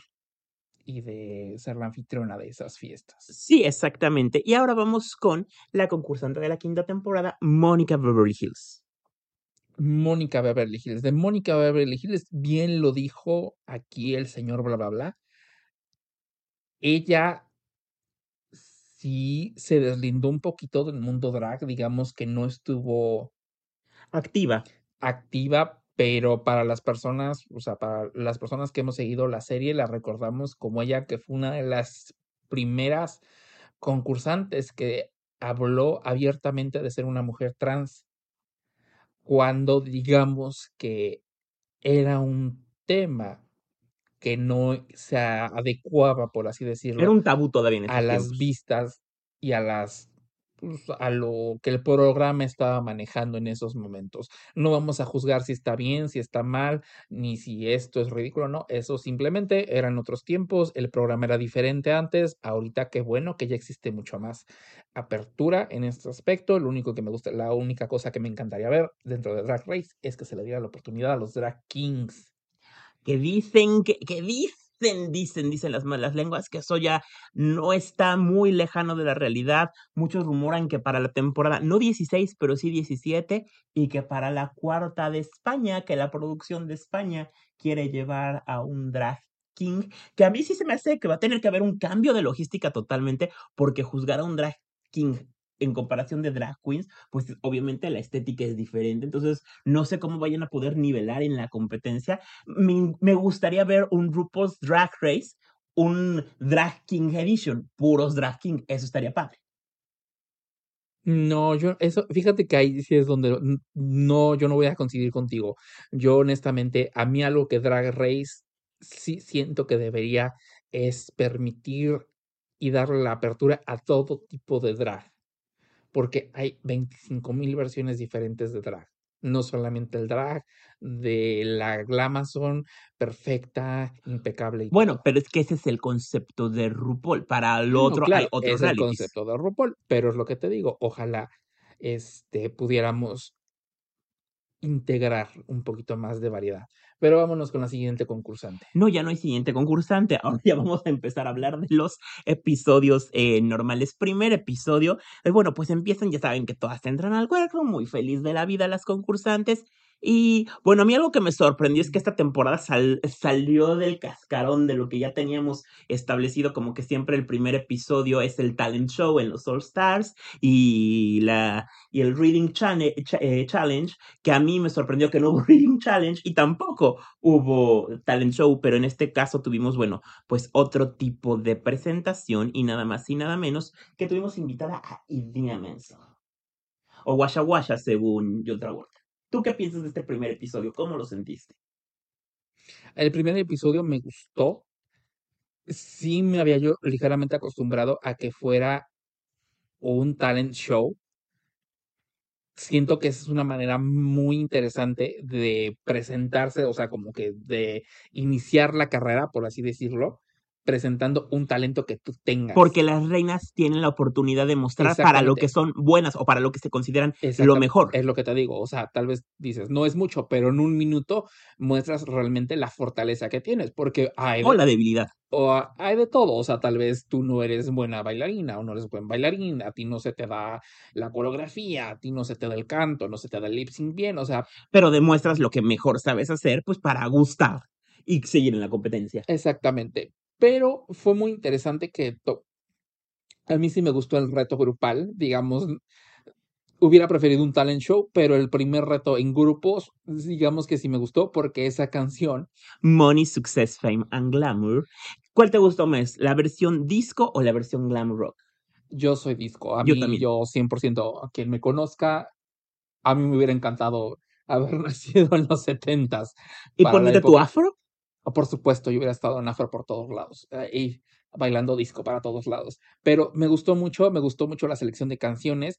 y de ser la anfitriona de esas fiestas. Sí, exactamente. Y ahora vamos con la concursante de la quinta temporada, Mónica Beverly Hills. Mónica Beverly Hills. De Mónica Beverly Hills, bien lo dijo aquí el señor bla bla bla. Ella sí se deslindó un poquito del mundo drag, digamos que no estuvo Activa. activa, pero para las personas, o sea, para las personas que hemos seguido la serie, la recordamos como ella que fue una de las primeras concursantes que habló abiertamente de ser una mujer trans, cuando digamos que era un tema que no se adecuaba, por así decirlo, Era un tabú todavía en a las vistas y a las pues, a lo que el programa estaba manejando en esos momentos. No vamos a juzgar si está bien, si está mal, ni si esto es ridículo, no. Eso simplemente eran otros tiempos, el programa era diferente antes. Ahorita qué bueno que ya existe mucho más apertura en este aspecto. Lo único que me gusta, la única cosa que me encantaría ver dentro de Drag Race es que se le diera la oportunidad a los drag kings. que dicen, que, que dicen, dicen, dicen las malas lenguas, que eso ya no está muy lejano de la realidad. Muchos rumoran que para la temporada, no 16, pero sí 17, y que para la cuarta de España, que la producción de España quiere llevar a un drag king, que a mí sí se me hace que va a tener que haber un cambio de logística totalmente, porque juzgar a un drag king en comparación de drag queens, pues obviamente la estética es diferente, entonces no sé cómo vayan a poder nivelar en la competencia. Me, gustaría ver un RuPaul's Drag Race, un Drag King Edition, puros Drag King, eso estaría padre. No, yo, eso, fíjate que ahí sí es donde no, yo no voy a coincidir contigo. Yo honestamente, a mí algo que Drag Race sí siento que debería es permitir y darle la apertura a todo tipo de drag, porque hay 25 mil versiones diferentes de drag. No solamente el drag de la glamazon perfecta, impecable y Bueno, todo. pero es que ese es el concepto de RuPaul. Para No, otro hay claro, otros es el concepto de RuPaul, pero es lo que te digo, ojalá este, pudiéramos integrar un poquito más de variedad. Pero vámonos con la siguiente concursante. No, ya no hay siguiente concursante. Ahora ya vamos a empezar a hablar de los episodios eh, normales. Primer episodio. eh, bueno, pues empiezan, ya saben que todas entran al cuerpo, muy feliz de la vida las concursantes. Y bueno, a mí algo que me sorprendió es que esta temporada sal- salió del cascarón de lo que ya teníamos establecido, como que siempre el primer episodio es el talent show en los All Stars y, la, y el Reading eh, Challenge, que a mí me sorprendió que no hubo Reading Challenge y tampoco hubo talent show, pero en este caso tuvimos, bueno, pues otro tipo de presentación y nada más y nada menos que tuvimos invitada a Idina Menzel. O Washa Washa, según John Travolta. ¿Tú qué piensas de este primer episodio? ¿Cómo lo sentiste? El primer episodio me gustó. Sí me había yo ligeramente acostumbrado a que fuera un talent show. Siento que esa es una manera muy interesante de presentarse, o sea, como que de iniciar la carrera, por así decirlo, presentando un talento que tú tengas. Porque las reinas tienen la oportunidad de mostrar para lo que son buenas o para lo que se consideran lo mejor. Es lo que te digo, o sea, tal vez dices, no es mucho, pero en un minuto muestras realmente la fortaleza que tienes, porque hay O la debilidad. o hay de todo, o sea, tal vez tú no eres buena bailarina o no eres buen bailarín, a ti no se te da la coreografía, a ti no se te da el canto, no se te da el lip sync bien, o sea, Pero demuestras lo que mejor sabes hacer, pues para gustar y seguir en la competencia. exactamente. Pero fue muy interesante que a mí sí me gustó el reto grupal, digamos, hubiera preferido un talent show, pero el primer reto en grupos, digamos que sí me gustó porque esa canción, Money, Success, Fame and Glamour. ¿Cuál te gustó más? ¿La versión disco o la versión glam rock? yo soy disco, a Yo mí también. yo 100%, a quien me conozca, a mí me hubiera encantado haber nacido en los setentas ¿Y para la ponerte tu afro? Por supuesto, yo hubiera estado en afro por todos lados. eh, Y bailando disco para todos lados. Pero me gustó mucho, me gustó mucho la selección de canciones,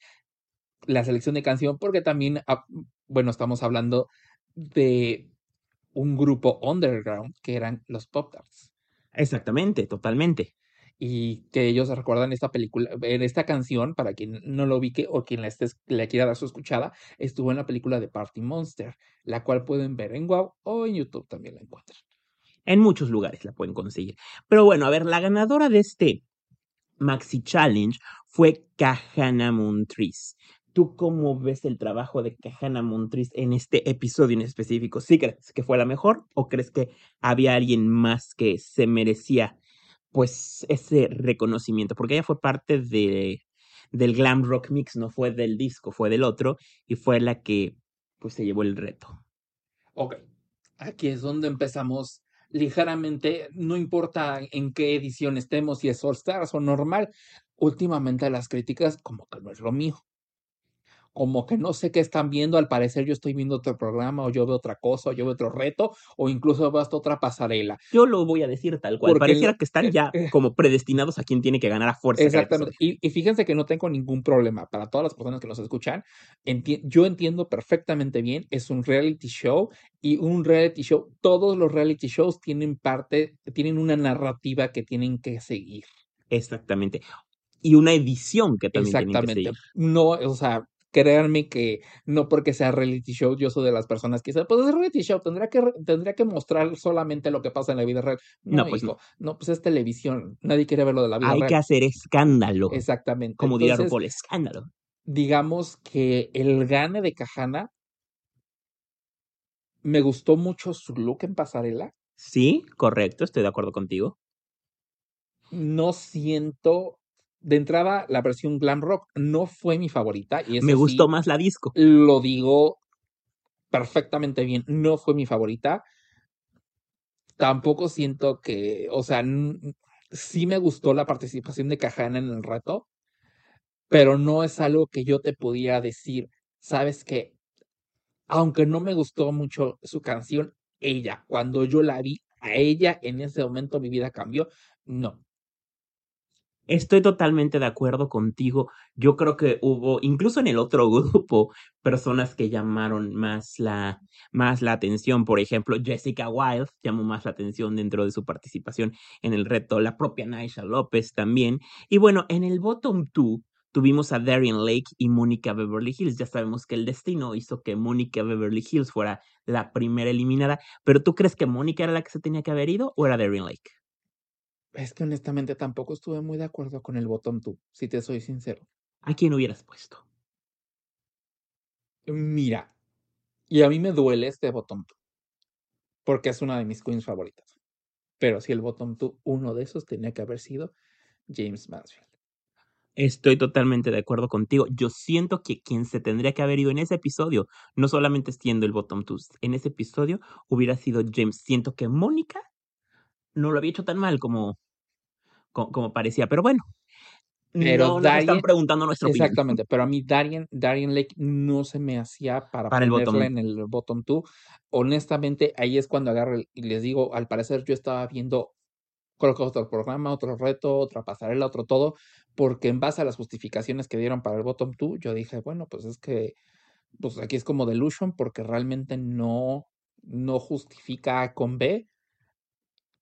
la selección de canción, porque también, ah, bueno, estamos hablando de un grupo underground que eran los Pop Tarts. Exactamente, totalmente. Y que ellos recuerdan esta película, en esta canción, para quien no lo ubique o quien la, esté, le quiera dar su escuchada, estuvo en la película de Party Monster, la cual pueden ver en Wow o en YouTube también la encuentran. En muchos lugares la pueden conseguir. Pero bueno, a ver, la ganadora de este Maxi Challenge fue Kahana Montrese. ¿Tú cómo ves el trabajo de Kahana Montrese en este episodio en específico? ¿Sí crees que fue la mejor o crees que había alguien más que se merecía pues ese reconocimiento? Porque ella fue parte de, del Glam Rock Mix, no fue del disco, fue del otro y fue la que pues se llevó el reto. Ok, aquí es donde empezamos ligeramente, no importa en qué edición estemos, si es All Stars o normal, últimamente las críticas como que no es lo mío. Como que no sé qué están viendo, al parecer yo estoy viendo otro programa o yo veo otra cosa o yo veo otro reto o incluso veo hasta otra pasarela. Yo lo voy a decir tal cual. Porque Pareciera que están ya eh, eh. como predestinados a quien tiene que ganar a fuerza. Exactamente. Y, y fíjense que no tengo ningún problema. Para todas las personas que nos escuchan, enti- yo entiendo perfectamente bien. Es un reality show y un reality show, todos los reality shows tienen parte, tienen una narrativa que tienen que seguir. Exactamente. Y una edición que también tienen que Exactamente. seguir. No, o sea, créanme que no porque sea reality show, yo soy de las personas que dicen, pues es reality show, tendría que, tendría que mostrar solamente lo que pasa en la vida real. No, No, pues hijo, no, pues es televisión. Nadie quiere ver lo de la vida Hay real. que hacer escándalo. Exactamente. Como diría Entonces, RuPaul, escándalo. digamos que el gane de Kahana me gustó mucho su look en pasarela. Sí, correcto, estoy de acuerdo contigo. No siento, de entrada, la versión glam rock no fue mi favorita y Me gustó sí, más la disco. lo digo perfectamente bien, no fue mi favorita. Tampoco siento que, o sea, sí me gustó la participación de Kahana en el reto, pero no es algo que yo te pudiera decir, sabes que, aunque no me gustó mucho su canción, ella, cuando yo la vi, a ella en ese momento mi vida cambió. No, Estoy totalmente de acuerdo contigo. Yo creo que hubo, incluso en el otro grupo, personas que llamaron más la, más la atención. Por ejemplo, Jessica Wilde llamó más la atención dentro de su participación en el reto. La propia Naisha López también. Y bueno, en el bottom two tuvimos a Darian Lake y Mónica Beverly Hills. Ya sabemos que el destino hizo que Mónica Beverly Hills fuera la primera eliminada. Pero ¿tú crees que Mónica era la que se tenía que haber ido o era Darian Lake? Es que honestamente tampoco estuve muy de acuerdo con el bottom two, si te soy sincero. ¿A quién hubieras puesto? Mira, y a mí me duele este bottom two, porque es una de mis queens favoritas. Pero si el bottom two, uno de esos tenía que haber sido James Mansfield. Estoy totalmente de acuerdo contigo. Yo siento que quien se tendría que haber ido en ese episodio, no solamente siendo el bottom two, en ese episodio hubiera sido James. Siento que Mónica no lo había hecho tan mal como, co- como, parecía, pero bueno, Pero no nos están preguntando nuestra opinión. exactamente, pero a mí Darien, Darien Lake no se me hacía para Para el bottom. en el bottom two. Honestamente, ahí es cuando agarro el- y les digo, al parecer yo estaba viendo que otro programa, otro reto, otra pasarela, otro todo, porque en base a las justificaciones que dieron para el bottom two, yo dije, bueno, pues es que pues aquí es como delusion porque realmente no no justifica A con B,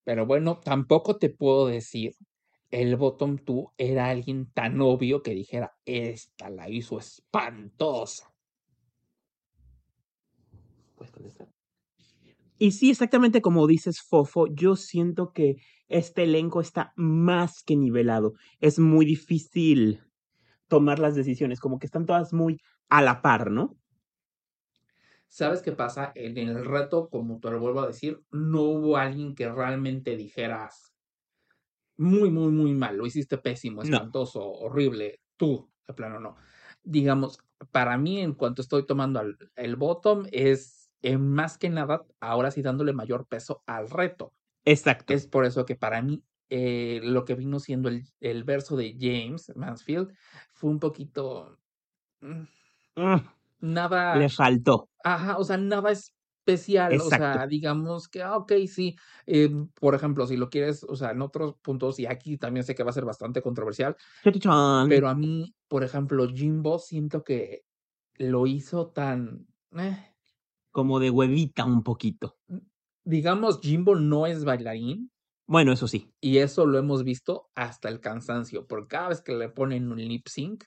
pero bueno, tampoco te puedo decir el bottom two era alguien tan obvio que dijera, esta la hizo espantosa. Puedes contestar. Y sí, exactamente como dices, Fofo, yo siento que este elenco está más que nivelado. Es muy difícil tomar las decisiones, como que están todas muy a la par, ¿no? ¿Sabes qué pasa? En el reto, como te lo vuelvo a decir, no hubo alguien que realmente dijeras muy, muy, muy mal, lo hiciste pésimo, No. espantoso, horrible, tú, de plano no. Digamos, para mí, en cuanto estoy tomando el bottom, es eh, más que nada, ahora sí dándole mayor peso al reto. Exacto. Es por eso que para mí, eh, lo que vino siendo el, el verso de James Mansfield fue un poquito. mm, Mm, Nada. le faltó. Ajá, o sea, nada es especial. O sea, digamos que, ah, ok, sí. eh, por ejemplo, si lo quieres, o sea, en otros puntos, y aquí también sé que va a ser bastante controversial, pero a mí, por ejemplo, Jimbo siento que lo hizo tan. eh, Como de huevita un poquito. digamos, Jimbo no es bailarín. Bueno, eso sí. Y eso lo hemos visto hasta el cansancio, porque cada vez que le ponen un lip sync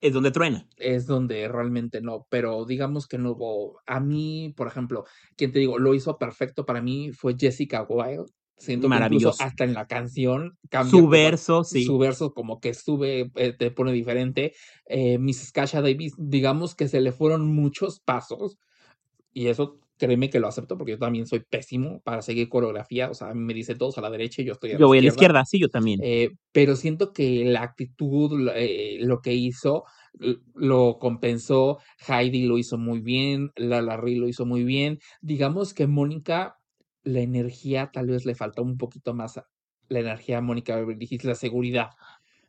Es donde truena. es donde realmente no, pero digamos que no hubo, a mí, por ejemplo, quien te digo, lo hizo perfecto para mí fue Jessica Wilde, siento que Maravilloso. hasta en la canción cambia Su como- verso, sí. su verso como que sube, eh, te pone diferente, eh, Mrs. Kasha Davis, digamos que se le fueron muchos pasos, y eso créeme que lo acepto porque yo también soy pésimo para seguir coreografía, o sea, a mí me dice todos a la derecha y yo estoy a la Yo voy a la izquierda. izquierda, sí, yo también. Eh, pero siento que la actitud, lo- eh, lo que hizo, lo compensó. Heidi lo hizo muy bien, Lala Ri lo hizo muy bien. Digamos que Mónica, la energía tal vez le faltó un poquito más. a- La energía a Mónica Beverly Hills, la seguridad,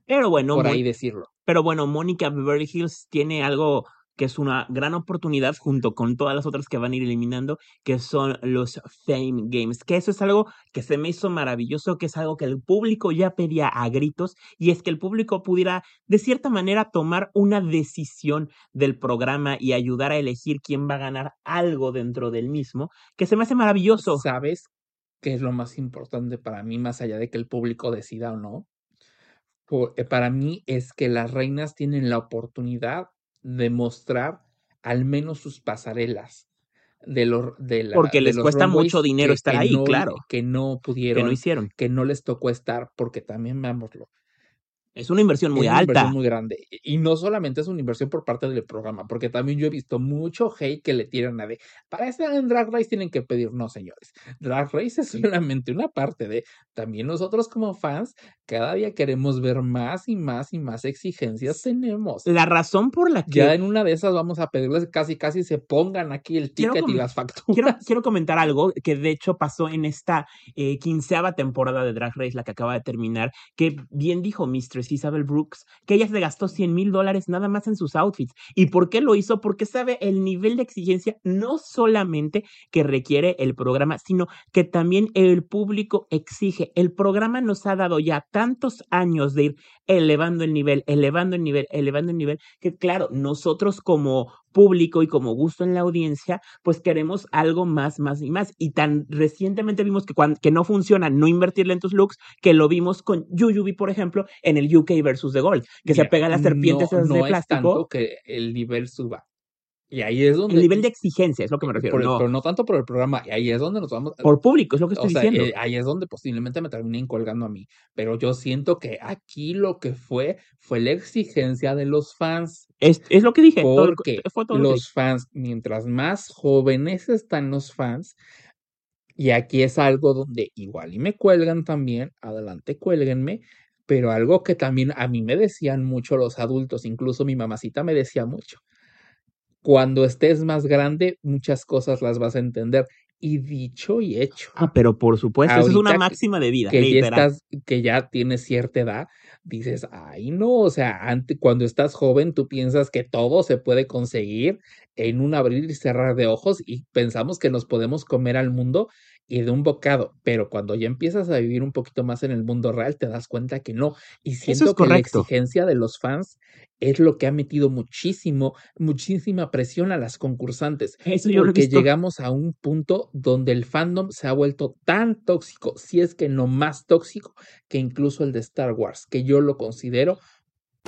Pero bueno, por ahí decirlo. pero bueno, Mónica Beverly Hills tiene algo que es una gran oportunidad junto con todas las otras que van a ir eliminando, que son los Fame Games, que eso es algo que se me hizo maravilloso, que es algo que el público ya pedía a gritos, y es que el público pudiera de cierta manera tomar una decisión del programa y ayudar a elegir quién va a ganar algo dentro del mismo, que se me hace maravilloso. ¿Sabes qué es lo más importante para mí, más allá de que el público decida o no? Eh, para mí es que las reinas tienen la oportunidad de mostrar al menos sus pasarelas de los de la Porque de les los cuesta mucho dinero que, estar que ahí, no, claro, que no que pudieron, no hicieron. que no les tocó estar, porque también veámoslo, Es una inversión muy es una inversión alta. muy grande. Y no solamente es una inversión por parte del programa, porque también yo he visto mucho hate que le tiran a de, para estar en Drag Race tienen que pedir, no señores, Drag Race es solamente una parte de, también nosotros como fans, cada día queremos ver más y más y más exigencias tenemos. La razón por la Ya que en una de esas vamos a pedirles casi casi se pongan aquí el ticket y las quiero, facturas. quiero comentar algo que de hecho pasó en esta eh, quinceava temporada de Drag Race, la que acaba de terminar, que bien dijo Mistress Isabel Brooks, que ella se gastó 100 mil dólares nada más en sus outfits. ¿Y por qué lo hizo? Porque sabe el nivel de exigencia no solamente que requiere el programa, sino que también el público exige. El programa nos ha dado ya tantos años de ir elevando el nivel, elevando el nivel, elevando el nivel, que claro, nosotros como público y como gusto en la audiencia, pues queremos algo más, más y más. Y tan recientemente vimos que, cuan- que no funciona no invertirle en tus looks, que lo vimos con Yuyubi, por ejemplo, en el UK versus The Gold, que se Mira, pegan las serpientes no, esas de no es tanto plástico. que el nivel suba. Y ahí es El donde, nivel de exigencia es lo que me refiero, por el- no pero no tanto por el programa, y ahí es donde nos vamos, por público, es lo que o estoy sea, diciendo. eh, ahí es donde posiblemente me terminen colgando a mí. Pero yo siento que aquí lo que fue, fue la exigencia de los fans. Es, es lo que dije, todo el Porque fue todo que dije. los fans, mientras más jóvenes están los fans, y aquí es algo donde igual y me cuelgan también, adelante cuélguenme, pero algo que también a mí me decían mucho los adultos, incluso mi mamacita me decía mucho, cuando estés más grande, muchas cosas las vas a entender. Y dicho y hecho. Ah, pero por supuesto, eso es una máxima de vida, que ya estás, que ya tienes cierta edad, dices, ay, no, o sea, ante, cuando estás joven, tú piensas que todo se puede conseguir en un abrir y cerrar de ojos y pensamos que nos podemos comer al mundo y de un bocado, pero cuando ya empiezas a vivir un poquito más en el mundo real, te das cuenta que no. Y Eso siento es que la exigencia de los fans es lo que ha metido muchísimo, muchísima presión a las concursantes Eso yo porque llegamos a un punto donde el fandom se ha vuelto tan tóxico, si es que no más tóxico, que incluso el de Star Wars, que yo lo considero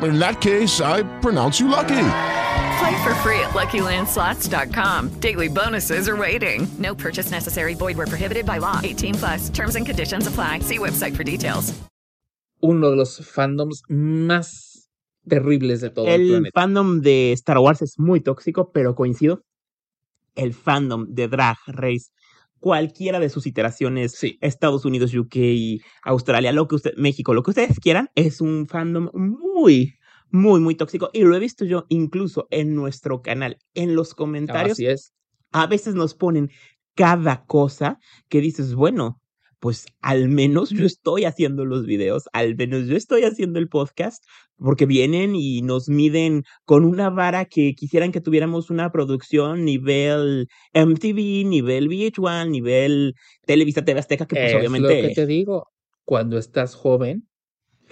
In that case, I pronounce you lucky. Play for free at LuckyLandSlots.com. Daily bonuses are waiting. No purchase necessary. Void were prohibited by law. 18 plus. Terms and conditions apply. See website for details. Uno de los fandoms más terribles de todo el, El planeta. fandom de Star Wars es muy tóxico, pero coincido. El fandom de Drag Race, cualquiera de sus iteraciones, Sí. Estados Unidos, UK, Australia, lo que usted, México, lo que ustedes quieran, es un fandom muy, muy, muy tóxico. Y lo he visto yo incluso en nuestro canal, en los comentarios. Así es. a veces nos ponen cada cosa que dices, bueno, pues al menos yo estoy haciendo los videos, al menos yo estoy haciendo el podcast, porque vienen y nos miden con una vara que quisieran que tuviéramos una producción nivel MTV, nivel VH1, nivel Televisa TV Azteca, que pues es lo obviamente que te digo. Cuando estás joven,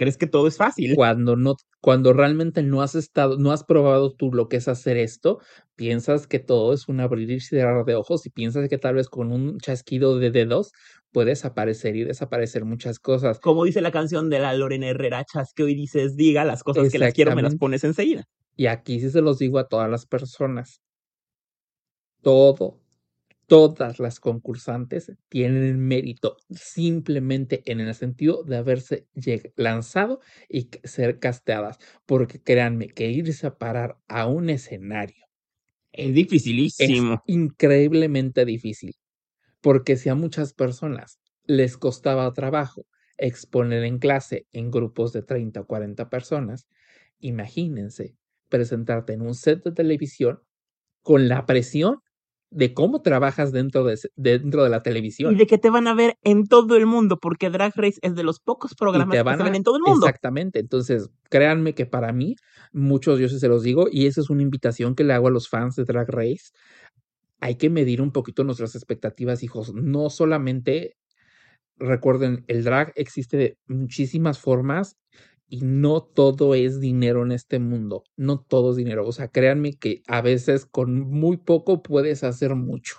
crees que todo es fácil. cuando no, cuando realmente no has estado, no has probado tú lo que es hacer esto, piensas que todo es un abrir y cerrar de ojos y piensas que tal vez con un chasquido de dedos puedes aparecer y desaparecer muchas cosas. Como dice la canción de la Lorena Herrera, chas que hoy dices, diga las cosas que las quiero, me las pones enseguida. Y aquí sí se los digo a todas las personas. Todo, todas las concursantes tienen mérito simplemente en el sentido de haberse lanzado y ser casteadas. Porque créanme que irse a parar a un escenario Es es dificilísimo. increíblemente difícil. Porque si a muchas personas les costaba trabajo exponer en clase en grupos de 30 o 40 personas, imagínense presentarte en un set de televisión con la presión de cómo trabajas dentro de, dentro de la televisión. Y de que te van a ver en todo el mundo, porque Drag Race es de los pocos programas que se a... ven en todo el mundo. Exactamente. Entonces, créanme que para mí, muchos yo sí se los digo, y esa es una invitación que le hago a los fans de Drag Race. Hay que medir un poquito nuestras expectativas, hijos. No solamente, recuerden, el drag existe de muchísimas formas y no todo es dinero en este mundo. No todo es dinero. O sea, créanme que a veces con muy poco puedes hacer mucho.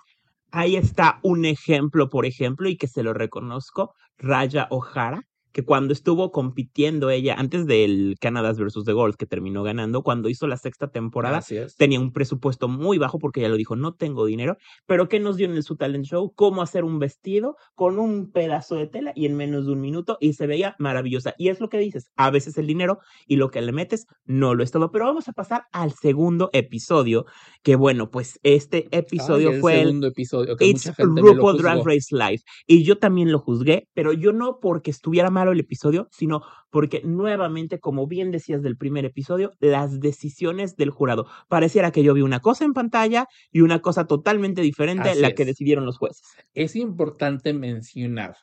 Ahí está un ejemplo, por ejemplo, y que se lo reconozco, Raya O'Hara, que cuando estuvo compitiendo ella, antes del Canada's vs. The Gold, que terminó ganando, cuando hizo la sexta temporada, tenía un presupuesto muy bajo porque ella lo dijo, no tengo dinero, pero ¿qué nos dio en el su talent show? Cómo hacer un vestido con un pedazo de tela y en menos de un minuto y se veía maravillosa. Y es lo que dices, a veces el dinero y lo que le metes no lo es todo. Pero vamos a pasar al segundo episodio, que bueno, pues este episodio Ay, el fue el segundo episodio que It's mucha gente RuPaul Drag. Race Live. Y yo también lo juzgué, pero yo no porque estuviera malo el episodio, sino porque nuevamente, como bien decías del primer episodio, las decisiones del jurado. Pareciera que yo vi una cosa en pantalla y una cosa totalmente diferente la que decidieron los jueces. Es importante mencionar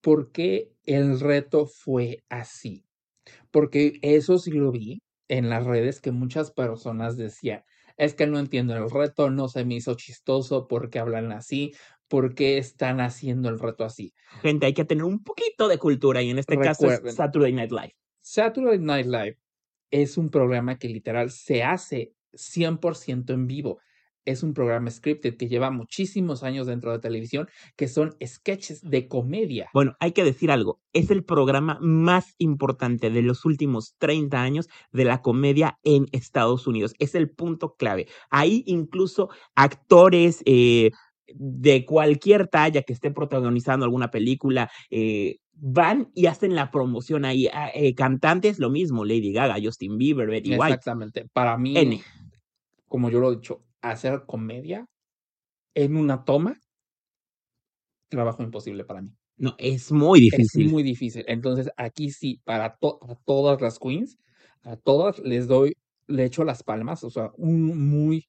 por qué el reto fue así. Porque eso sí lo vi en las redes que muchas personas decían, es que no entiendo el reto, no se me hizo chistoso, porque hablan así, por qué están haciendo el reto así. Gente, hay que tener un poquito de cultura y en este caso es Saturday Night Live. Saturday Night Live es un programa que literal se hace 100% en vivo. Es un programa scripted que lleva muchísimos años dentro de televisión, que son sketches de comedia. Bueno, hay que decir algo, es el programa más importante de los últimos 30 años de la comedia en Estados Unidos. Es el punto clave. Ahí incluso actores eh, de cualquier talla que esté protagonizando alguna película eh, van y hacen la promoción ahí. Ah, eh, cantantes, lo mismo, Lady Gaga, Justin Bieber, Betty White. Exactamente. Para mí, N. como yo lo he dicho, hacer comedia en una toma, trabajo imposible para mí. No, es muy difícil. Es muy difícil. Entonces, aquí sí, para to- a todas las queens, a todas les doy, le echo las palmas, o sea, un muy,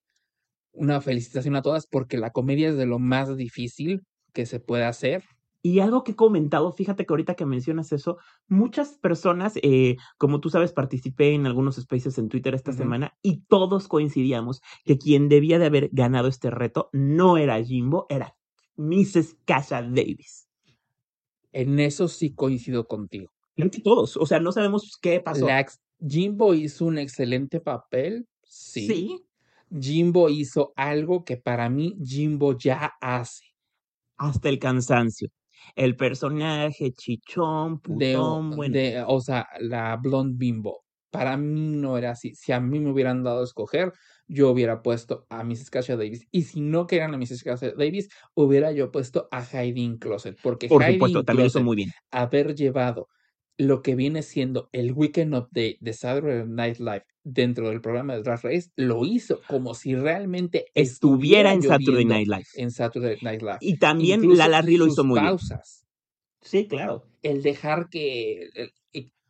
una felicitación a todas, porque la comedia es de lo más difícil que se puede hacer. Y algo que he comentado, fíjate que ahorita que mencionas eso, muchas personas, eh, como tú sabes, participé en algunos spaces en Twitter esta semana y todos coincidíamos que quien debía de haber ganado este reto no era Jimbo, era Mrs. Kasha Davis. En eso sí coincido contigo. Creo que todos, o sea, no sabemos qué pasó. La Jimbo hizo un excelente papel, sí. Sí, Jimbo hizo algo que para mí Jimbo ya hace. hasta el cansancio. El personaje chichón, De, putón, bueno. de, o sea, la blonde bimbo. Para mí no era así. Si a mí me hubieran dado a escoger, yo hubiera puesto a Mrs. Cassia Davis. Y si no querían a Mrs. Cassia Davis, hubiera yo puesto a Heidi Closet. Porque Por Heidi supuesto, también hizo Closet, muy bien. haber llevado lo que viene siendo el Weekend Update de Saturday Night Live dentro del programa de Drag Race, lo hizo como si realmente Estuviera en Saturday Night Live. En Saturday Night Live. Y también Incluso la Larry lo hizo muy bien. pausas. Sí, claro. El dejar que, el-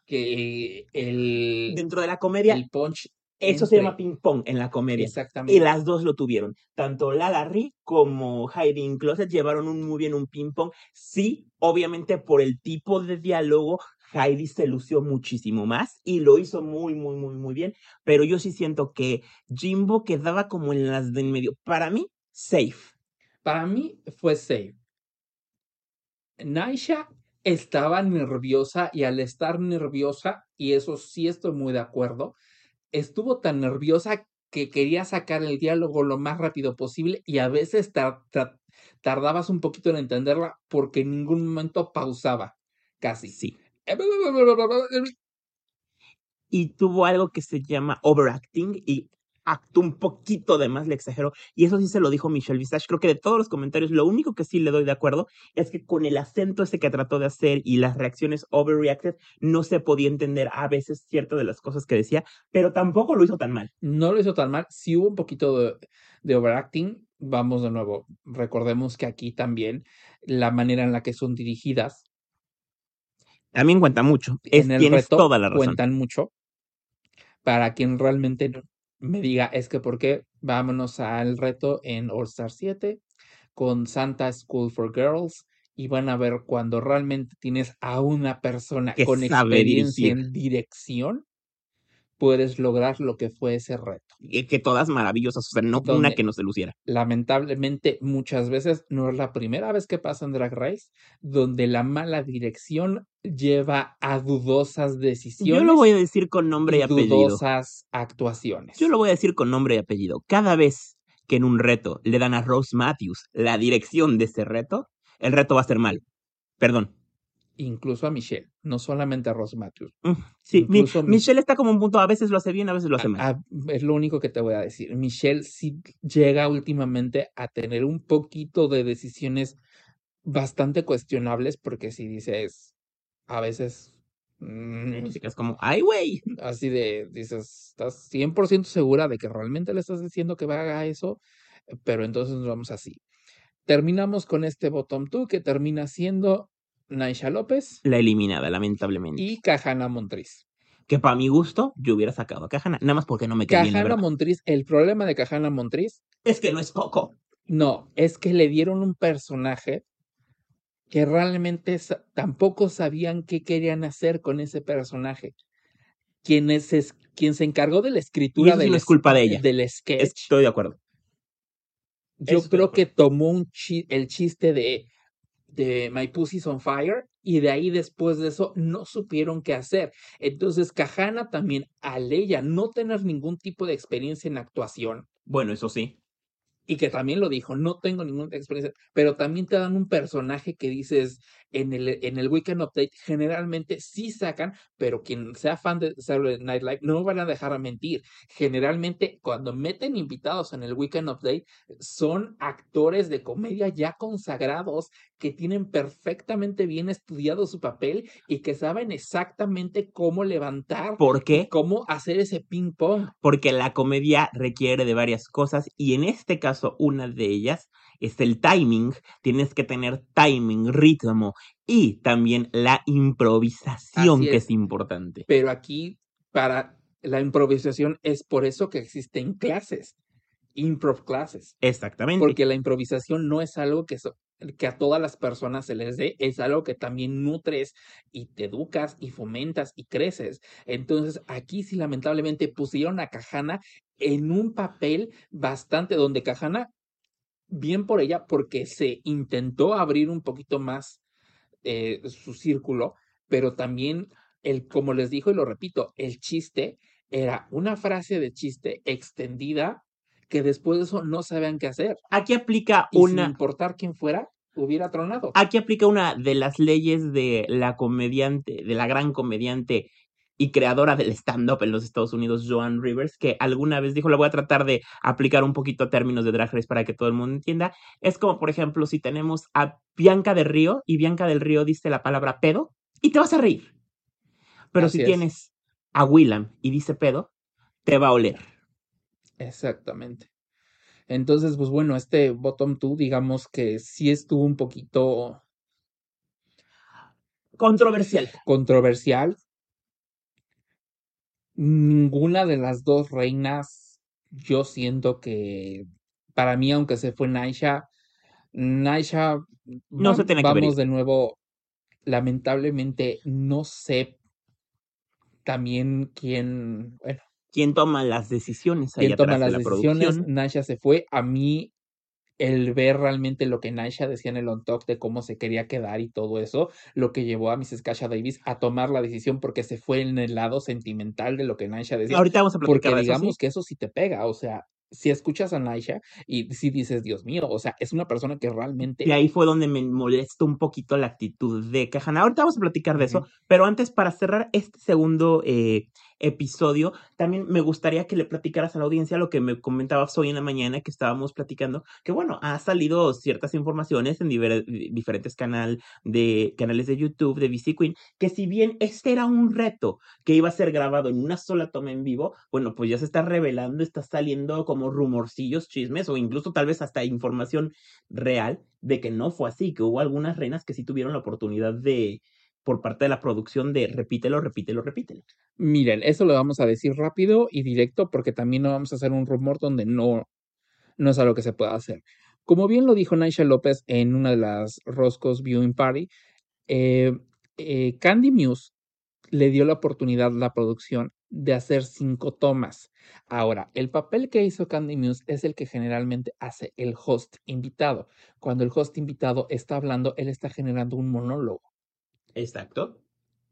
que el, Dentro de la comedia, el punch eso se llama ping pong en la comedia. Y Exactamente. las dos lo tuvieron. Tanto Lala Ri como Heidi Closet llevaron un, muy bien un ping pong. Sí, obviamente por el tipo de diálogo, Heidi se lució muchísimo más y lo hizo muy, muy, muy, muy bien. Pero yo sí siento que Jimbo quedaba como en las de en medio. Para mí, safe. Para mí fue safe. Naisha estaba nerviosa y al estar nerviosa, y eso sí estoy muy de acuerdo, estuvo tan nerviosa que quería sacar el diálogo lo más rápido posible y a veces tar- tar- tardabas un poquito en entenderla porque en ningún momento pausaba, casi. Sí. Y tuvo algo que se llama overacting y actuó un poquito de más, le exageró. Y eso sí se lo dijo Michelle Visage. Creo que de todos los comentarios, lo único que sí le doy de acuerdo es que con el acento ese que trató de hacer y las reacciones overreacted, no se podía entender a veces ciertas de las cosas que decía, pero tampoco lo hizo tan mal. No lo hizo tan mal, sí hubo un poquito de, de overacting. Vamos de nuevo, recordemos que aquí también la manera en la que son dirigidas También cuenta mucho. Es, en el tienes reto toda la razón. cuentan mucho. Para quien realmente me diga, es que por qué vámonos al reto en All Star 7 con Santa School for Girls y van a ver cuando realmente tienes a una persona Que con experiencia dirigir. en dirección, puedes lograr lo que fue ese reto. Y que todas maravillosas, o sea, no una que no se luciera. Lamentablemente, muchas veces no es la primera vez que pasa en Drag Race, donde la mala dirección lleva a dudosas decisiones. Yo lo voy a decir con nombre y, y apellido. dudosas actuaciones. Yo lo voy a decir con nombre y apellido. Cada vez que en un reto le dan a Rose Matthews la dirección de ese reto, el reto va a ser mal. Perdón. Incluso a Michelle, no solamente a Ross Matthews. Sí, mi- Michelle está como un punto, a veces lo hace bien, a veces lo hace A- mal. a- es lo único que te voy a decir. Michelle sí llega últimamente a tener un poquito de decisiones bastante cuestionables, porque si dices, a veces. mm, Chicas como, ay, güey. así de, dices, ¿estás 100% segura de que realmente le estás diciendo que haga eso? Pero entonces nos vamos así. Terminamos con este bottom two que termina siendo Naisha López La eliminada, lamentablemente. y Cajana Montriz. Que para mi gusto, yo hubiera sacado a Cajana, nada más porque no me la Cajana. Montriz, el problema de Cajana Montriz, Es que no es poco. no, es que le dieron un personaje que realmente tampoco sabían qué querían hacer con ese personaje. Quien, es, quien se encargó de la Y escritura eso sí del, no es culpa de ella. del sketch. Estoy de acuerdo. Yo Eso creo que tomó un chi- el chiste de, de My Pussy's on Fire y de ahí después de eso no supieron qué hacer. Entonces, Cajana también, al ella no tener ningún tipo de experiencia en actuación, Bueno, eso sí. y que también lo dijo, no tengo ninguna experiencia, pero también te dan un personaje que dices en el, en el Weekend Update, generalmente sí sacan, pero quien sea fan de Saturday Night Live no van a dejar a mentir. Generalmente cuando meten invitados en el Weekend Update son actores de comedia ya consagrados que tienen perfectamente bien estudiado su papel y que saben exactamente cómo levantar, ¿Por qué? cómo hacer ese ping pong. Porque la comedia requiere de varias cosas y en este caso una de ellas es el timing. Tienes que tener timing, ritmo y también la improvisación Así que es. es importante. Pero aquí, para la improvisación, es por eso que existen clases, improv classes, Exactamente. porque la improvisación no es algo que, so- que a todas las personas se les dé, es algo que también nutres y te educas y fomentas y creces. Entonces, aquí sí, lamentablemente, pusieron a Cajana en un papel bastante donde Cajana, bien por ella, porque se intentó abrir un poquito más eh, su círculo, pero también, el, como les dijo y lo repito, el chiste era una frase de chiste extendida que después de eso no sabían qué hacer. Aquí aplica Y sin una, importar quién fuera, hubiera tronado. aquí aplica una de las leyes de la comediante, de la gran comediante y creadora del stand-up en los Estados Unidos, Joan Rivers, que alguna vez dijo, la voy a tratar de aplicar un poquito a términos de Drag Race para que todo el mundo entienda. Es como, por ejemplo, si tenemos a Bianca del Río y Bianca del Río dice la palabra pedo y te vas a reír. Pero Así si es. tienes a Willam y dice pedo, te va a oler. Exactamente. Entonces, pues bueno, este bottom two, digamos que sí estuvo un poquito Controversial. controversial. Ninguna de las dos reinas, yo siento que para mí, aunque se fue Naisha, Naisha, No va- se tiene que vamos de nuevo, lamentablemente no sé también quién, bueno, ¿Quién toma las decisiones ahí quién toma de las la decisiones. Naisha se fue. A mí, el ver realmente lo que Naisha decía en el on top de cómo se quería quedar y todo eso, lo que llevó a Mrs. Kasha Davis a tomar la decisión porque se fue en el lado sentimental de lo que Naisha decía. Ahorita vamos a platicar Porque de eso, digamos sí. que eso sí te pega, o sea, si escuchas a Naisha y si dices, Dios mío, o sea, es una persona que realmente... Y ahí fue donde me molestó un poquito la actitud de Kahana. Ahorita vamos a platicar de eso, pero antes, para cerrar este segundo eh, episodio, también me gustaría que le platicaras a la audiencia lo que me comentabas hoy en la mañana que estábamos platicando, que bueno, ha salido ciertas informaciones en diferentes de, canales de YouTube de BC Queen, que si bien este era un reto que iba a ser grabado en una sola toma en vivo, bueno, pues ya se está revelando, está saliendo como rumorcillos, chismes o incluso tal vez hasta información real de que no fue así, que hubo algunas reinas que sí tuvieron la oportunidad de, por parte de la producción, de repítelo, repítelo, repítelo. Miren, eso lo vamos a decir rápido y directo porque también no vamos a hacer un rumor donde no, no es algo que se pueda hacer. Como bien lo dijo Naisha López en una de las Roscos Viewing Party, eh, eh, Candy Muse le dio la oportunidad a la producción de hacer cinco tomas. Ahora, el papel que hizo Candy Muse es el que generalmente hace el host invitado. Cuando el host invitado está hablando, él está generando un monólogo. Exacto.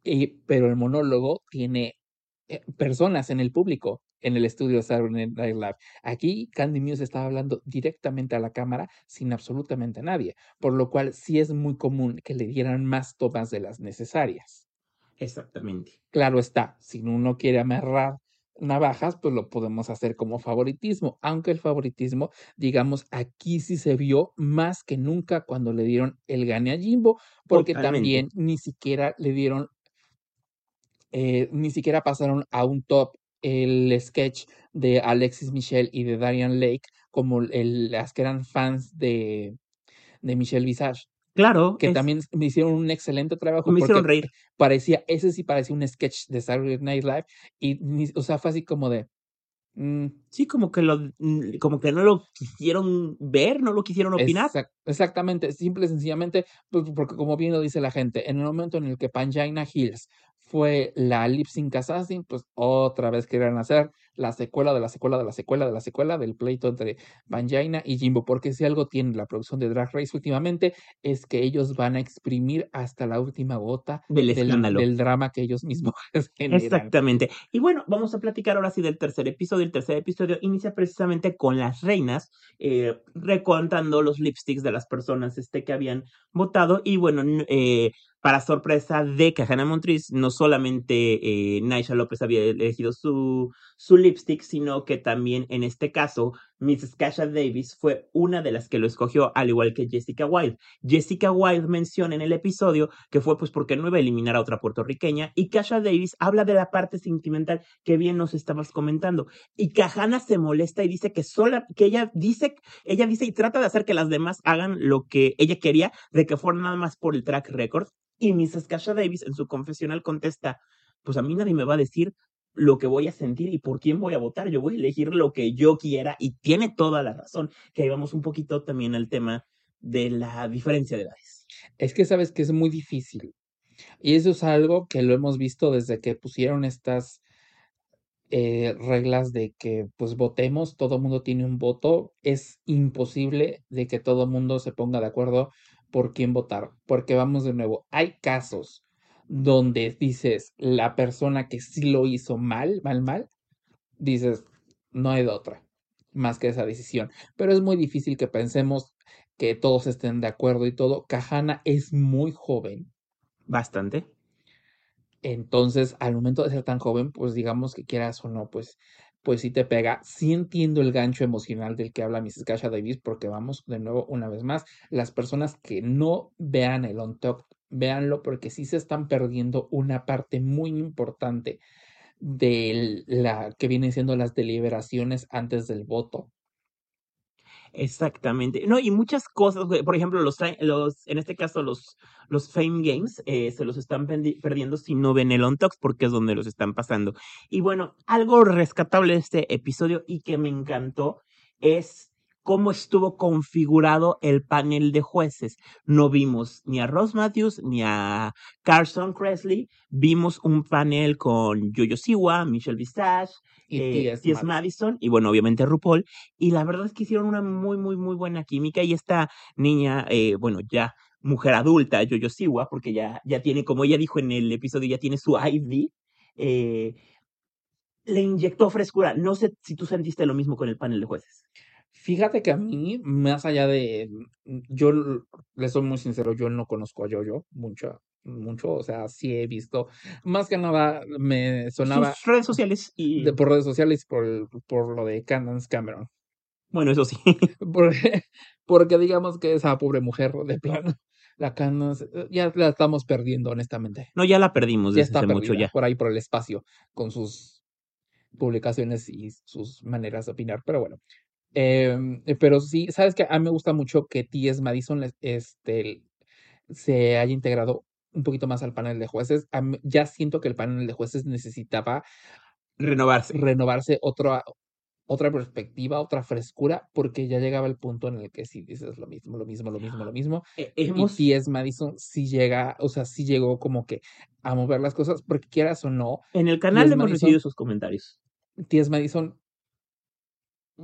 Y, pero el monólogo tiene eh, personas en el público en el estudio Saturday Night Live. Aquí Candy Muse estaba hablando directamente a la cámara sin absolutamente nadie, por lo cual sí es muy común que le dieran más tomas de las necesarias. Exactamente. Claro está, si uno quiere amarrar navajas, pues lo podemos hacer como favoritismo, aunque el favoritismo, digamos, aquí sí se vio más que nunca cuando le dieron el gane a Jimbo, porque Totalmente. también ni siquiera le dieron, eh, ni siquiera pasaron a un top el sketch de Alexis Michelle y de Darian Lake, como el- las que eran fans de, de Michelle Visage Claro. que es- también me hicieron un excelente trabajo me hicieron reír. parecía, ese sí parecía un sketch de Saturday Night Live y, o sea, fue así como de, mm, Sí, como que lo, mm, como que no lo quisieron ver, no lo quisieron opinar. exact- exactamente, simple y sencillamente, pues, porque como bien lo dice la gente, en el momento en el que Pangina Hills fue la lip sync assassin, pues otra vez querían hacer la secuela de la secuela de la secuela de la secuela del pleito entre Pangina y Jimbo, porque si algo tiene la producción de Drag Race últimamente es que ellos van a exprimir hasta la última gota Del escándalo. del drama que ellos mismos generan. Exactamente. Y bueno, vamos a platicar ahora sí del tercer episodio. El tercer episodio inicia precisamente con las reinas eh, recontando los lipsticks de las personas este, que habían votado. Y bueno, eh, para sorpresa de Cajana Montriz, no solamente eh, Naisha López había elegido su, su lipstick, sino que también en este caso, Mrs. Kasha Davis fue una de las que lo escogió, al igual que Jessica Wilde. Jessica Wilde menciona en el episodio que fue pues porque no iba a eliminar a otra puertorriqueña y Kasha Davis habla de la parte sentimental que bien nos estabas comentando y Kahana se molesta y dice que sola que ella dice ella dice y trata de hacer que las demás hagan lo que ella quería de que fuera nada más por el track record y Mrs. Kasha Davis en su confesional contesta pues a mí nadie me va a decir lo que voy a sentir y por quién voy a votar. Yo voy a elegir lo que yo quiera y tiene toda la razón. Que ahí vamos un poquito también al tema de la diferencia de edades. Es que sabes que es muy difícil. Y eso es algo que lo hemos visto desde que pusieron estas eh, reglas de que pues votemos, todo mundo tiene un voto. Es imposible de que todo mundo se ponga de acuerdo por quién votar. Porque vamos de nuevo, hay casos donde dices la persona que sí lo hizo mal, mal, mal, dices, no hay de otra más que esa decisión. Pero es muy difícil que pensemos que todos estén de acuerdo y todo. Kahana es muy joven. Bastante. Entonces, al momento de ser tan joven, pues digamos que quieras o no, pues, pues sí te pega. Sí entiendo el gancho emocional del que habla Mrs. Kasha Davis, porque vamos de nuevo una vez más, las personas que no vean el On Talk, véanlo porque sí se están perdiendo una parte muy importante de la que vienen siendo las deliberaciones antes del voto. Exactamente. No, y muchas cosas, por ejemplo, los, en este caso, los, los Fame Games eh, se los están perdiendo si no ven el On Talks porque es donde los están pasando. Y bueno, algo rescatable de este episodio y que me encantó es cómo estuvo configurado el panel de jueces. No vimos ni a Ross Matthews ni a Carson Kressley, vimos un panel con Yoyo Siwa, Michelle Visage, Y eh. T.S. Madison y bueno, obviamente RuPaul. Y la verdad es que hicieron una muy, muy, muy buena química. Y esta niña, eh, bueno, ya mujer adulta, Yoyo Siwa, porque ya, ya tiene, como ella dijo en el episodio, ya tiene su ID, eh, le inyectó frescura. No sé si tú sentiste lo mismo con el panel de jueces. Fíjate que a mí, más allá de, yo le soy muy sincero, yo no conozco a Yoyo mucho, mucho, o sea, sí he visto, más que nada me sonaba Sus redes sociales y... de, por redes sociales por, por lo de Candace Cameron, Bueno, eso sí. porque, porque digamos que esa pobre mujer de plano, la Candace, eh, ya la estamos perdiendo honestamente, No, ya la perdimos ya desde está hace mucho ya. por ahí por el espacio con sus publicaciones y sus maneras de opinar, pero bueno. Em, eh, pero sí, sabes que a mí me gusta mucho que T.S. Madison este, se haya integrado un poquito más al panel de jueces. Mí- ya siento que el panel de jueces necesitaba Renovarse. renovarse otra, otra perspectiva, otra frescura, porque ya llegaba el punto en el que sí dices lo mismo, lo mismo, lo mismo, lo mismo. Eh, Y. T.S. Madison sí llega, o sea, sí llegó como que a mover las cosas, porque quieras o no, En el canal hemos Madison recibido sus comentarios. T.S. Madison,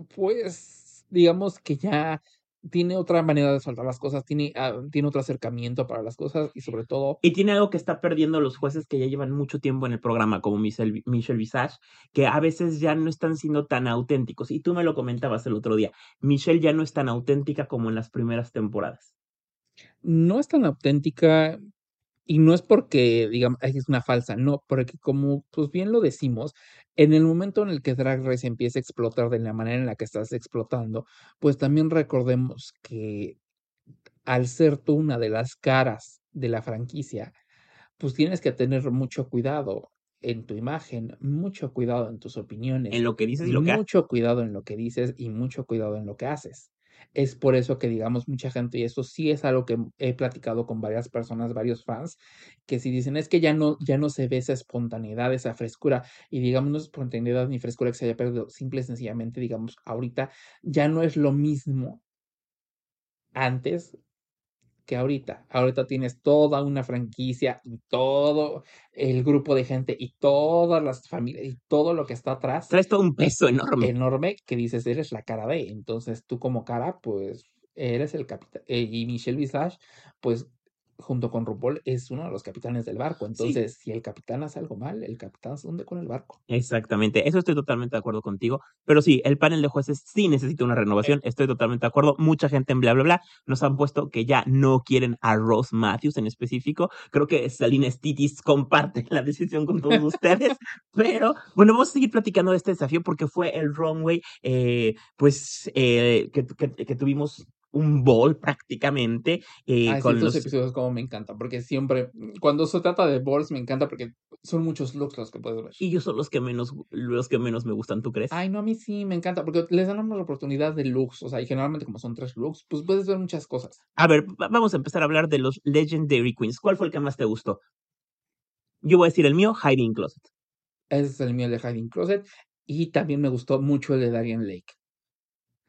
pues, digamos que ya tiene otra manera de soltar las cosas, tiene, ah, tiene otro acercamiento para las cosas y sobre todo, Y tiene algo que está perdiendo los jueces que ya llevan mucho tiempo en el programa, como Michelle, Michelle Visage, que a veces ya no están siendo tan auténticos. Y tú me lo comentabas el otro día. Michelle ya no es tan auténtica como en las primeras temporadas. no es tan auténtica y no es porque, digamos, "Ay, es una falsa, no, porque como pues bien lo decimos, en el momento en el que Drag Race empieza a explotar de la manera en la que estás explotando, pues también recordemos que al ser tú una de las caras de la franquicia, pues tienes que tener mucho cuidado en tu imagen, mucho cuidado en tus opiniones, En lo que dices y lo que mucho cuidado en lo que dices y mucho cuidado en lo que haces. Es por eso que, digamos, mucha gente, y eso sí es algo que he platicado con varias personas, varios fans, que si dicen es que ya no, ya no se ve esa espontaneidad, esa frescura, y digamos, no es espontaneidad ni frescura que se haya perdido, simple y sencillamente, digamos, ahorita ya no es lo mismo antes que ahorita. Ahorita tienes toda una franquicia y todo el grupo de gente y todas las familias y todo lo que está atrás Traes todo un peso enorme. enorme que dices, eres la cara de. Entonces tú como cara, pues eres el capitán. y Michelle Visage, pues junto con RuPaul es uno de los capitanes del barco. Sí. Entonces, si el capitán hace algo mal, el capitán se hunde con el barco. Exactamente, eso estoy totalmente de acuerdo contigo, pero sí, el panel de jueces sí necesita una renovación, estoy totalmente de acuerdo, mucha gente en bla bla bla nos han puesto que ya no quieren a Ross Matthews en específico, creo que Salina Stitis comparte la decisión con todos ustedes, pero bueno, vamos a seguir platicando de este desafío porque fue el runway, eh, pues, eh, que, que- que tuvimos un ball prácticamente eh, con estos los... episodios como me encantan, porque siempre, cuando se trata de balls, me encanta porque son muchos looks los que puedes ver. Y ellos son los que menos, los que menos me gustan, ¿tú crees? Ay, no, a mí sí me encanta, porque les dan una oportunidad de looks, o sea, y generalmente como son tres looks, pues puedes ver muchas cosas. A ver, va- vamos a empezar a hablar de los Legendary Queens. ¿Cuál fue el que más te gustó? Yo voy a decir el mío, Hiding Closet. Ese es el mío de Hiding Closet, y también me gustó mucho el de Darian Lake.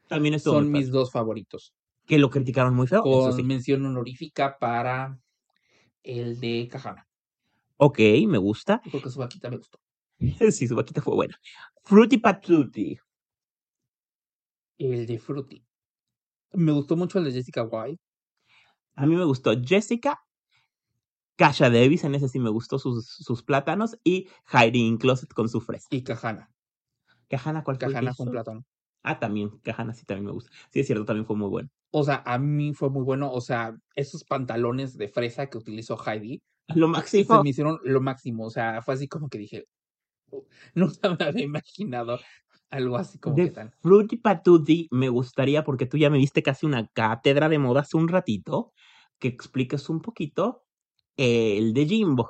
También Son mis dos favoritos. Que lo criticaron muy feo, Con sí. mención honorífica para el de Kahana. Ok, me gusta. Porque su vaquita me gustó. Sí, su vaquita fue buena. Fruity Patootie. El de Fruity. Me gustó mucho el de Jessica White. A mí me gustó Jessica. Kasha Davis, en ese sí me gustó sus, sus plátanos. Y Hiding Closet con su fresa. Y Kahana. Kahana, ¿cuál Kahana con plátano. Ah, también. Kahana sí también me gusta. Sí, es cierto, también fue muy bueno. O sea, a mí fue muy bueno. O sea, esos pantalones de fresa que utilizó Heidi Lo se máximo. me hicieron lo máximo. O sea, fue así como que dije, "Oh, nunca me había imaginado algo así como que De tan. Fruity Patootie me gustaría, porque tú ya me diste casi una cátedra de moda hace un ratito, que expliques un poquito el de Jimbo.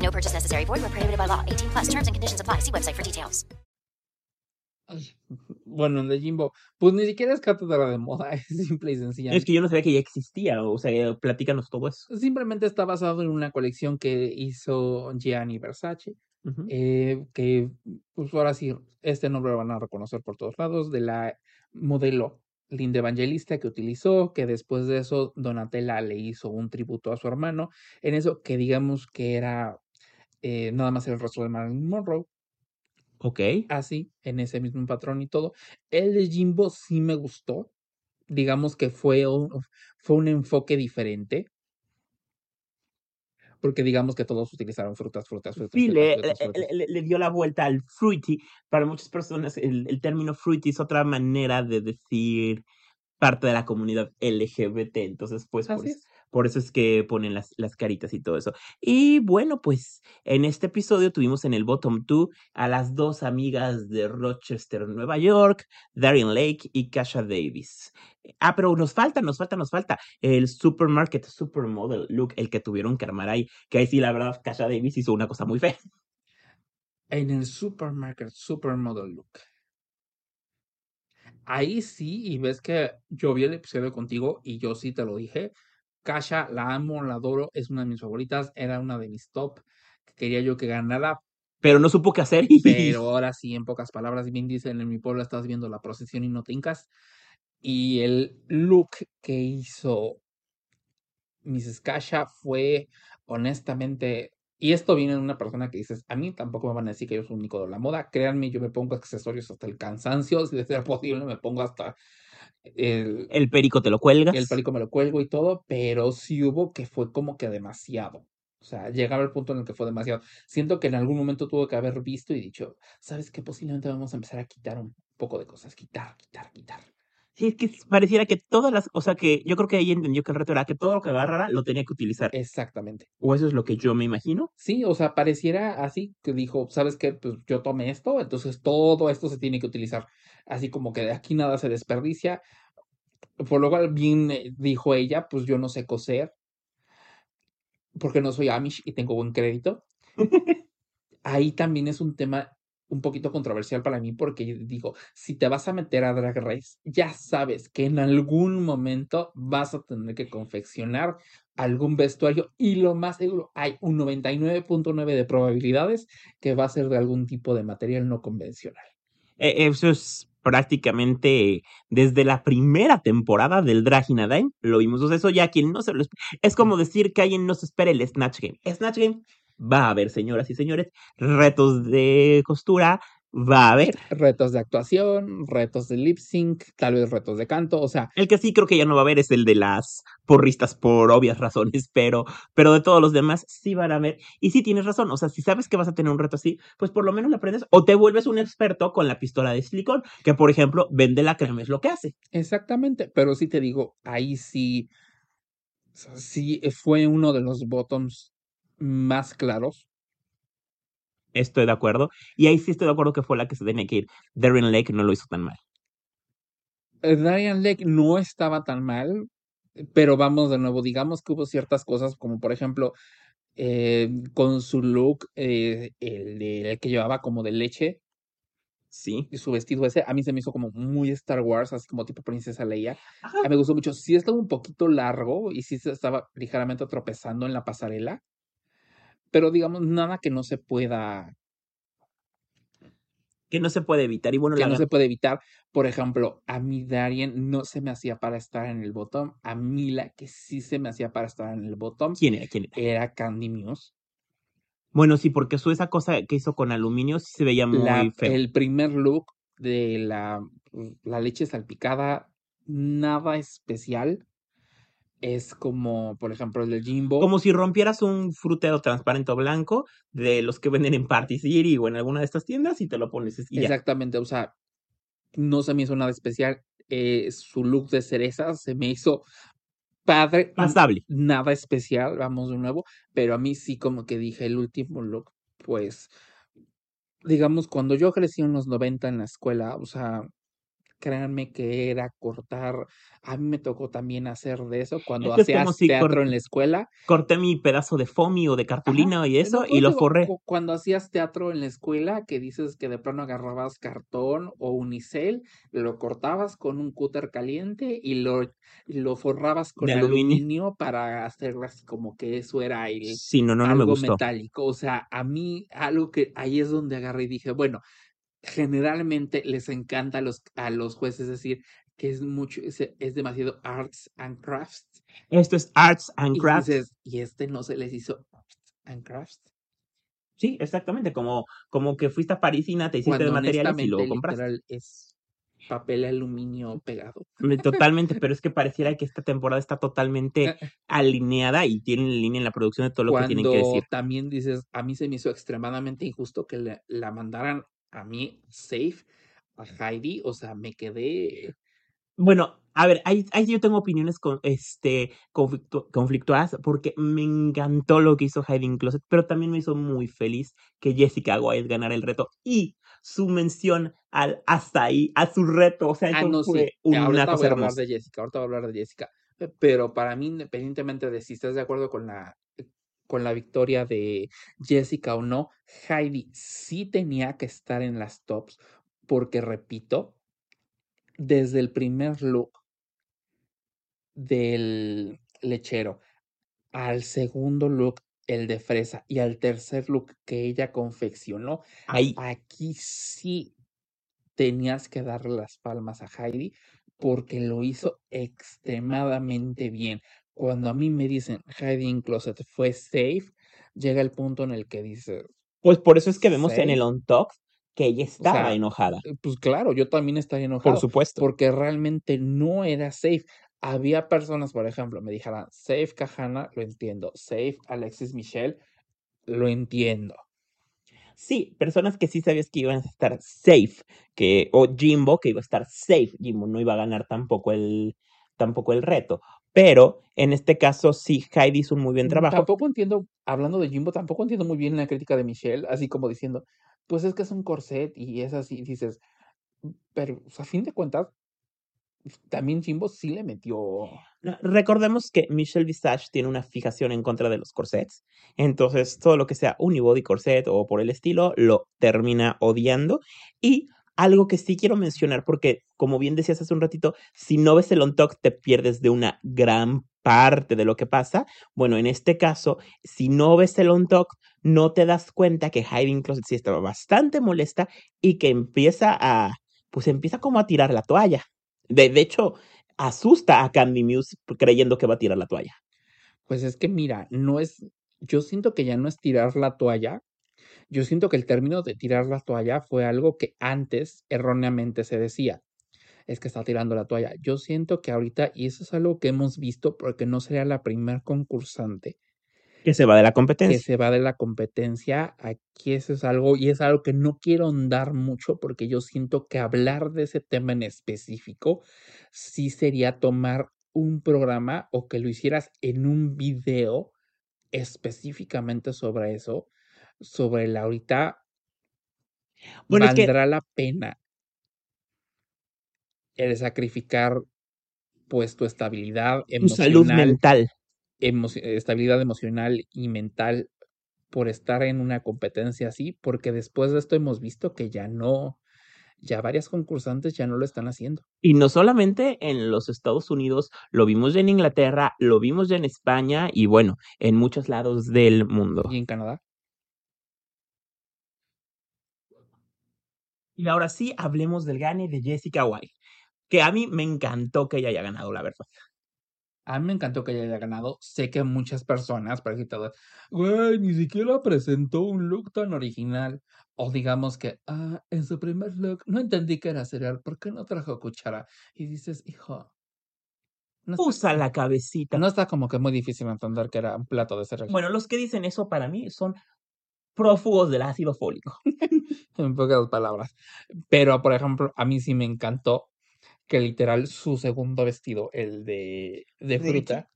No purchase necessary. Void where prohibited by law. 18 plus. Terms and conditions apply. See website for details. Bueno, el de Jimbo, pues ni siquiera es cátedra de moda, es simple y Es sencillamente. que yo no sabía que ya existía, o sea, platícanos todo eso. Simplemente está basado en una colección que hizo Gianni Versace, eh, que pues ahora sí, este nombre lo van a reconocer por todos lados, de la modelo Linda Evangelista que utilizó, que después de eso Donatella le hizo un tributo a su hermano, en eso que digamos que era eh, nada más el rostro de Marilyn Monroe, Ok. así, en ese mismo patrón y todo. El de Jimbo sí me gustó, digamos que fue un, fue un enfoque diferente. Porque digamos que todos utilizaron frutas, frutas, frutas, Sí, frutas, le, frutas, le- frutas. le- le dio la vuelta al fruity. Para muchas personas, el, el término fruity es otra manera de decir parte de la comunidad LGBT. Entonces, pues, por es. Por eso es que ponen las, las caritas y todo eso. Y bueno, pues, en este episodio tuvimos en el bottom two a las dos amigas de Rochester, Nueva York, Darien Lake y Kasha Davis. Ah, pero nos falta, nos falta, nos falta el supermarket supermodel look, el que tuvieron que armar ahí. Que ahí sí, la verdad, Kasha Davis hizo una cosa muy fea. En el supermarket, supermodel look. Ahí sí, y ves que yo vi el episodio contigo y yo sí te lo dije. Kasha, la amo, la adoro, es una de mis favoritas, era una de mis top. que Quería yo que ganara, Pero no supo qué hacer y pero ahora sí, en pocas palabras, bien dicen en mi pueblo estás viendo la procesión y no te hincas. Y el look que hizo Mrs. Kasha fue honestamente, y esto viene de una persona que dices, a mí tampoco me van a decir que yo soy un único de la moda, créanme, yo me pongo accesorios hasta el cansancio, si de ser posible me pongo hasta el, el perico te lo cuelgas. el palico me lo cuelgo y todo, pero sí hubo que fue como que demasiado. O sea, llegaba el punto en el que fue demasiado. Siento que en algún momento tuve que haber visto y dicho, ¿sabes qué? Posiblemente vamos a empezar a quitar un poco de cosas, quitar, quitar, quitar. Sí, es que pareciera que todas las, o sea que yo creo que ella entendió que el reto era que todo lo que agarrara lo tenía que utilizar. Exactamente. O eso es lo que yo me imagino. Sí, o sea, pareciera así que dijo, ¿sabes qué? Pues yo tomé esto, entonces todo esto se tiene que utilizar. Así como que de aquí nada se desperdicia. Por lo cual, bien eh, dijo ella, pues yo no sé coser, porque no soy Amish y tengo buen crédito. Ahí también es un tema un poquito controversial para mí, porque digo, si te vas a meter a Drag Race, ya sabes que en algún momento vas a tener que confeccionar algún vestuario y lo más seguro, hay un 99.9 de probabilidades que va a ser de algún tipo de material no convencional. Eh, eso es prácticamente desde la primera temporada del Dragina Dime, lo vimos. Eso ya quien no se lo esp- Es como decir que alguien no se espera el Snatch Game. Snatch Game va a haber, señoras y señores, retos de costura, va a haber. Retos de actuación, retos de lip sync, tal vez retos de canto, o sea, El que sí creo que ya no va a haber es el de las porristas por obvias razones, pero, pero de todos los demás sí van a haber. Y sí tienes razón, o sea, si sabes que vas a tener un reto así, pues por lo menos lo aprendes o te vuelves un experto con la pistola de silicón, que por ejemplo vende la crema, es lo que hace. Exactamente, pero sí te digo, ahí sí, sí fue uno de los bottoms más claros. Estoy de acuerdo. Y ahí sí estoy de acuerdo que fue la que se tenía que ir. Darren Lake no lo hizo tan mal. Eh, Darian Lake no estaba tan mal, pero vamos de nuevo, digamos que hubo ciertas cosas, como por ejemplo, eh, con su look, eh, el, el que llevaba como de leche, Sí. y su vestido ese, a mí se me hizo como muy Star Wars, así como tipo Princesa Leia. Ajá. A mí me gustó mucho. Sí estaba un poquito largo y sí se estaba ligeramente tropezando en la pasarela, pero digamos, nada que no se pueda, Que no se puede evitar. Y bueno, que la no se puede evitar. Por ejemplo, a mí Darien no se me hacía para estar en el bottom. A mí la que sí se me hacía para estar en el bottom ¿quién era? ¿Quién era? era Candy Muse. Bueno, sí, porque su esa cosa que hizo con aluminio sí se veía muy La, feo. el primer look de la, la leche salpicada, nada especial. Es como, por ejemplo, el de Jimbo. Como si rompieras un frutero transparente o blanco de los que venden en Party City o en alguna de estas tiendas y te lo pones y. Exactamente, o sea, no se me hizo nada especial. eh, su look de cereza se me hizo padre. Pasable. Nada especial, vamos de nuevo. Pero a mí sí como que dije el último look, pues, digamos, cuando yo crecí en los 90 en la escuela, o sea, créanme que era cortar. A mí me tocó también hacer de eso cuando Es hacías si teatro en la escuela. corté mi pedazo de foamy o de Ajá, cartulina y eso no, y lo digo, forré. cu- cuando hacías teatro en la escuela, que dices que de plano agarrabas cartón o unicel, lo cortabas con un cúter caliente y lo, lo forrabas con aluminio. aluminio para hacerlo así como que eso era el, Sí, no, no, no me algo gustó. metálico. O sea, a mí algo que ahí es donde agarré y dije, bueno, generalmente les encanta a los, a los jueces decir que es mucho, es, es demasiado arts and crafts. Esto es Arts and Y Crafts. dices, y este no se les hizo arts and crafts. Sí, exactamente, como, como que fuiste a Parisina, te hiciste de materiales y luego compraste. es papel aluminio pegado. Me- Totalmente, pero es que pareciera que esta temporada está totalmente alineada y tienen línea en la producción de todo lo que tienen que decir. también dices, a mí se me hizo extremadamente injusto que le- la mandaran a mí safe a Heidi, o sea, me quedé Bueno, a ver, ahí, ahí yo tengo opiniones con, este, conflictu- conflictuadas porque me encantó lo que hizo Hiding Closet, pero también me hizo muy feliz que Jessica White ganara el reto y su mención al hasta ahí, a su reto, o sea, Ah, eso no, sí. fue una ahorita voy cosa a hablar hermosa. de Jessica, ahorita voy a hablar de Jessica. eh, Pero para mí, independientemente de si estás de acuerdo con la, con la victoria de Jessica o no, Heidi sí tenía que estar en las tops, porque repito, desde el primer look del lechero al segundo look, el de fresa, y al tercer look que ella confeccionó, Ahí, aquí sí tenías que darle las palmas a Heidi porque lo hizo extremadamente bien. Cuando a mí me dicen Heidi in Closet fue safe, llega el punto en el que dices, pues por eso es que vemos en el. On Talk que ella O estaba sea, enojada, eh, pues claro, yo también estaría por enojado supuesto. porque realmente no era safe. Había personas, por ejemplo, me dijeran, safe Kahana, lo entiendo, safe Alexis Michelle, lo entiendo. Sí, personas que sí sabías que iban a estar safe, que, o Jimbo, que iba a estar safe. Jimbo no iba a ganar tampoco el, tampoco el reto. Pero en este caso sí, Heidi hizo un muy bien Mm, trabajo. Tampoco entiendo, hablando de Jimbo, tampoco entiendo muy bien la crítica de Michelle, así como diciendo, pues es que es un corset y es así, dices, "Mm, pero pues, a fin de cuentas, también Jimbo sí le metió. Recordemos que Michelle Visage tiene una fijación en contra de los corsets. Entonces, todo lo que sea unibody corset o por el estilo, lo termina odiando. Y algo que sí quiero mencionar, porque como bien decías hace un ratito, si no ves el on talk, te pierdes de una gran parte de lo que pasa. Bueno, en este caso, si no ves el on talk, no te das cuenta que Hiding Closet sí estaba bastante molesta y que empieza a, pues empieza como a tirar la toalla. De, de hecho, asusta a Candy Muse creyendo que va a tirar la toalla. Pues es que mira, no es, yo siento que ya no es tirar la toalla, yo siento que el término de tirar la toalla fue algo que antes erróneamente se decía. Es que está tirando la toalla. Yo siento que ahorita, y eso es algo que hemos visto porque no sería la primer concursante Que se va de la que competencia. se va de la competencia. Aquí eso es algo, y es algo que no quiero ahondar mucho porque yo siento que hablar de ese tema en específico sí sería tomar un programa o que lo hicieras en un video específicamente sobre eso, sobre el ahorita Bueno, es que valdrá la pena el sacrificar pues tu estabilidad tu salud emocional, mental. emo- estabilidad emocional y mental por estar en una competencia así, porque después de esto hemos visto que ya no, ya varias concursantes ya no lo están haciendo. Y no solamente en los Estados Unidos, lo vimos ya en Inglaterra, lo vimos ya en España y bueno, en muchos lados del mundo. Y en Canadá. Y ahora sí, hablemos del gane de Jessica White, que a mí me encantó que ella haya ganado, la verdad. A mí me encantó que ella haya ganado. Sé que muchas personas, para decir todo, güey, ni siquiera presentó un look tan original. O digamos que, ah, en su primer look no entendí que era cereal, ¿por qué no trajo cuchara? Y dices, hijo, no está, Usa la cabecita. no está como que muy difícil entender que era un plato de cereal. Bueno, los que dicen eso para mí son prófugos del ácido fólico. en pocas palabras. Pero, por ejemplo, a mí sí me encantó que literal su segundo vestido, el de, de ¿De fruta,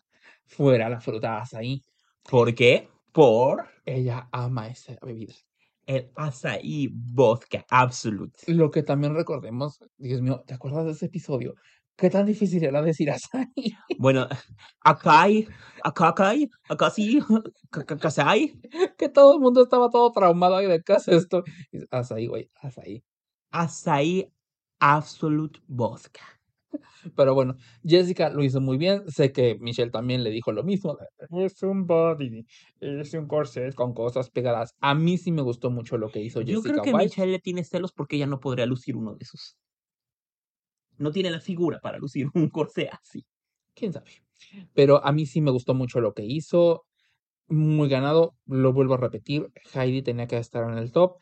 fuera la fruta azaí. ¿Por qué? Por Ella ama esa bebida. el açaí vodka absolute. Lo que también recordemos, Dios mío, ¿te acuerdas de ese episodio? ¿Qué tan difícil era decir azaí? Bueno, sí, acá acá hay. que todo el mundo estaba todo traumado ahí de qué es esto. Azaí, güey, azaí. Açaí absolute vodka. Pero bueno, Jessica lo hizo muy bien. Sé que Michelle también le dijo lo mismo. Es un body, es un corset con cosas pegadas. A mí sí me gustó mucho lo que hizo Yo Jessica creo que. Michelle le tiene celos porque ella no podría lucir uno de esos. No tiene la figura para lucir un corsé así. quién sabe. Pero a mí sí me gustó mucho lo que hizo. Muy ganado, lo vuelvo a repetir. Heidi tenía que estar en el top.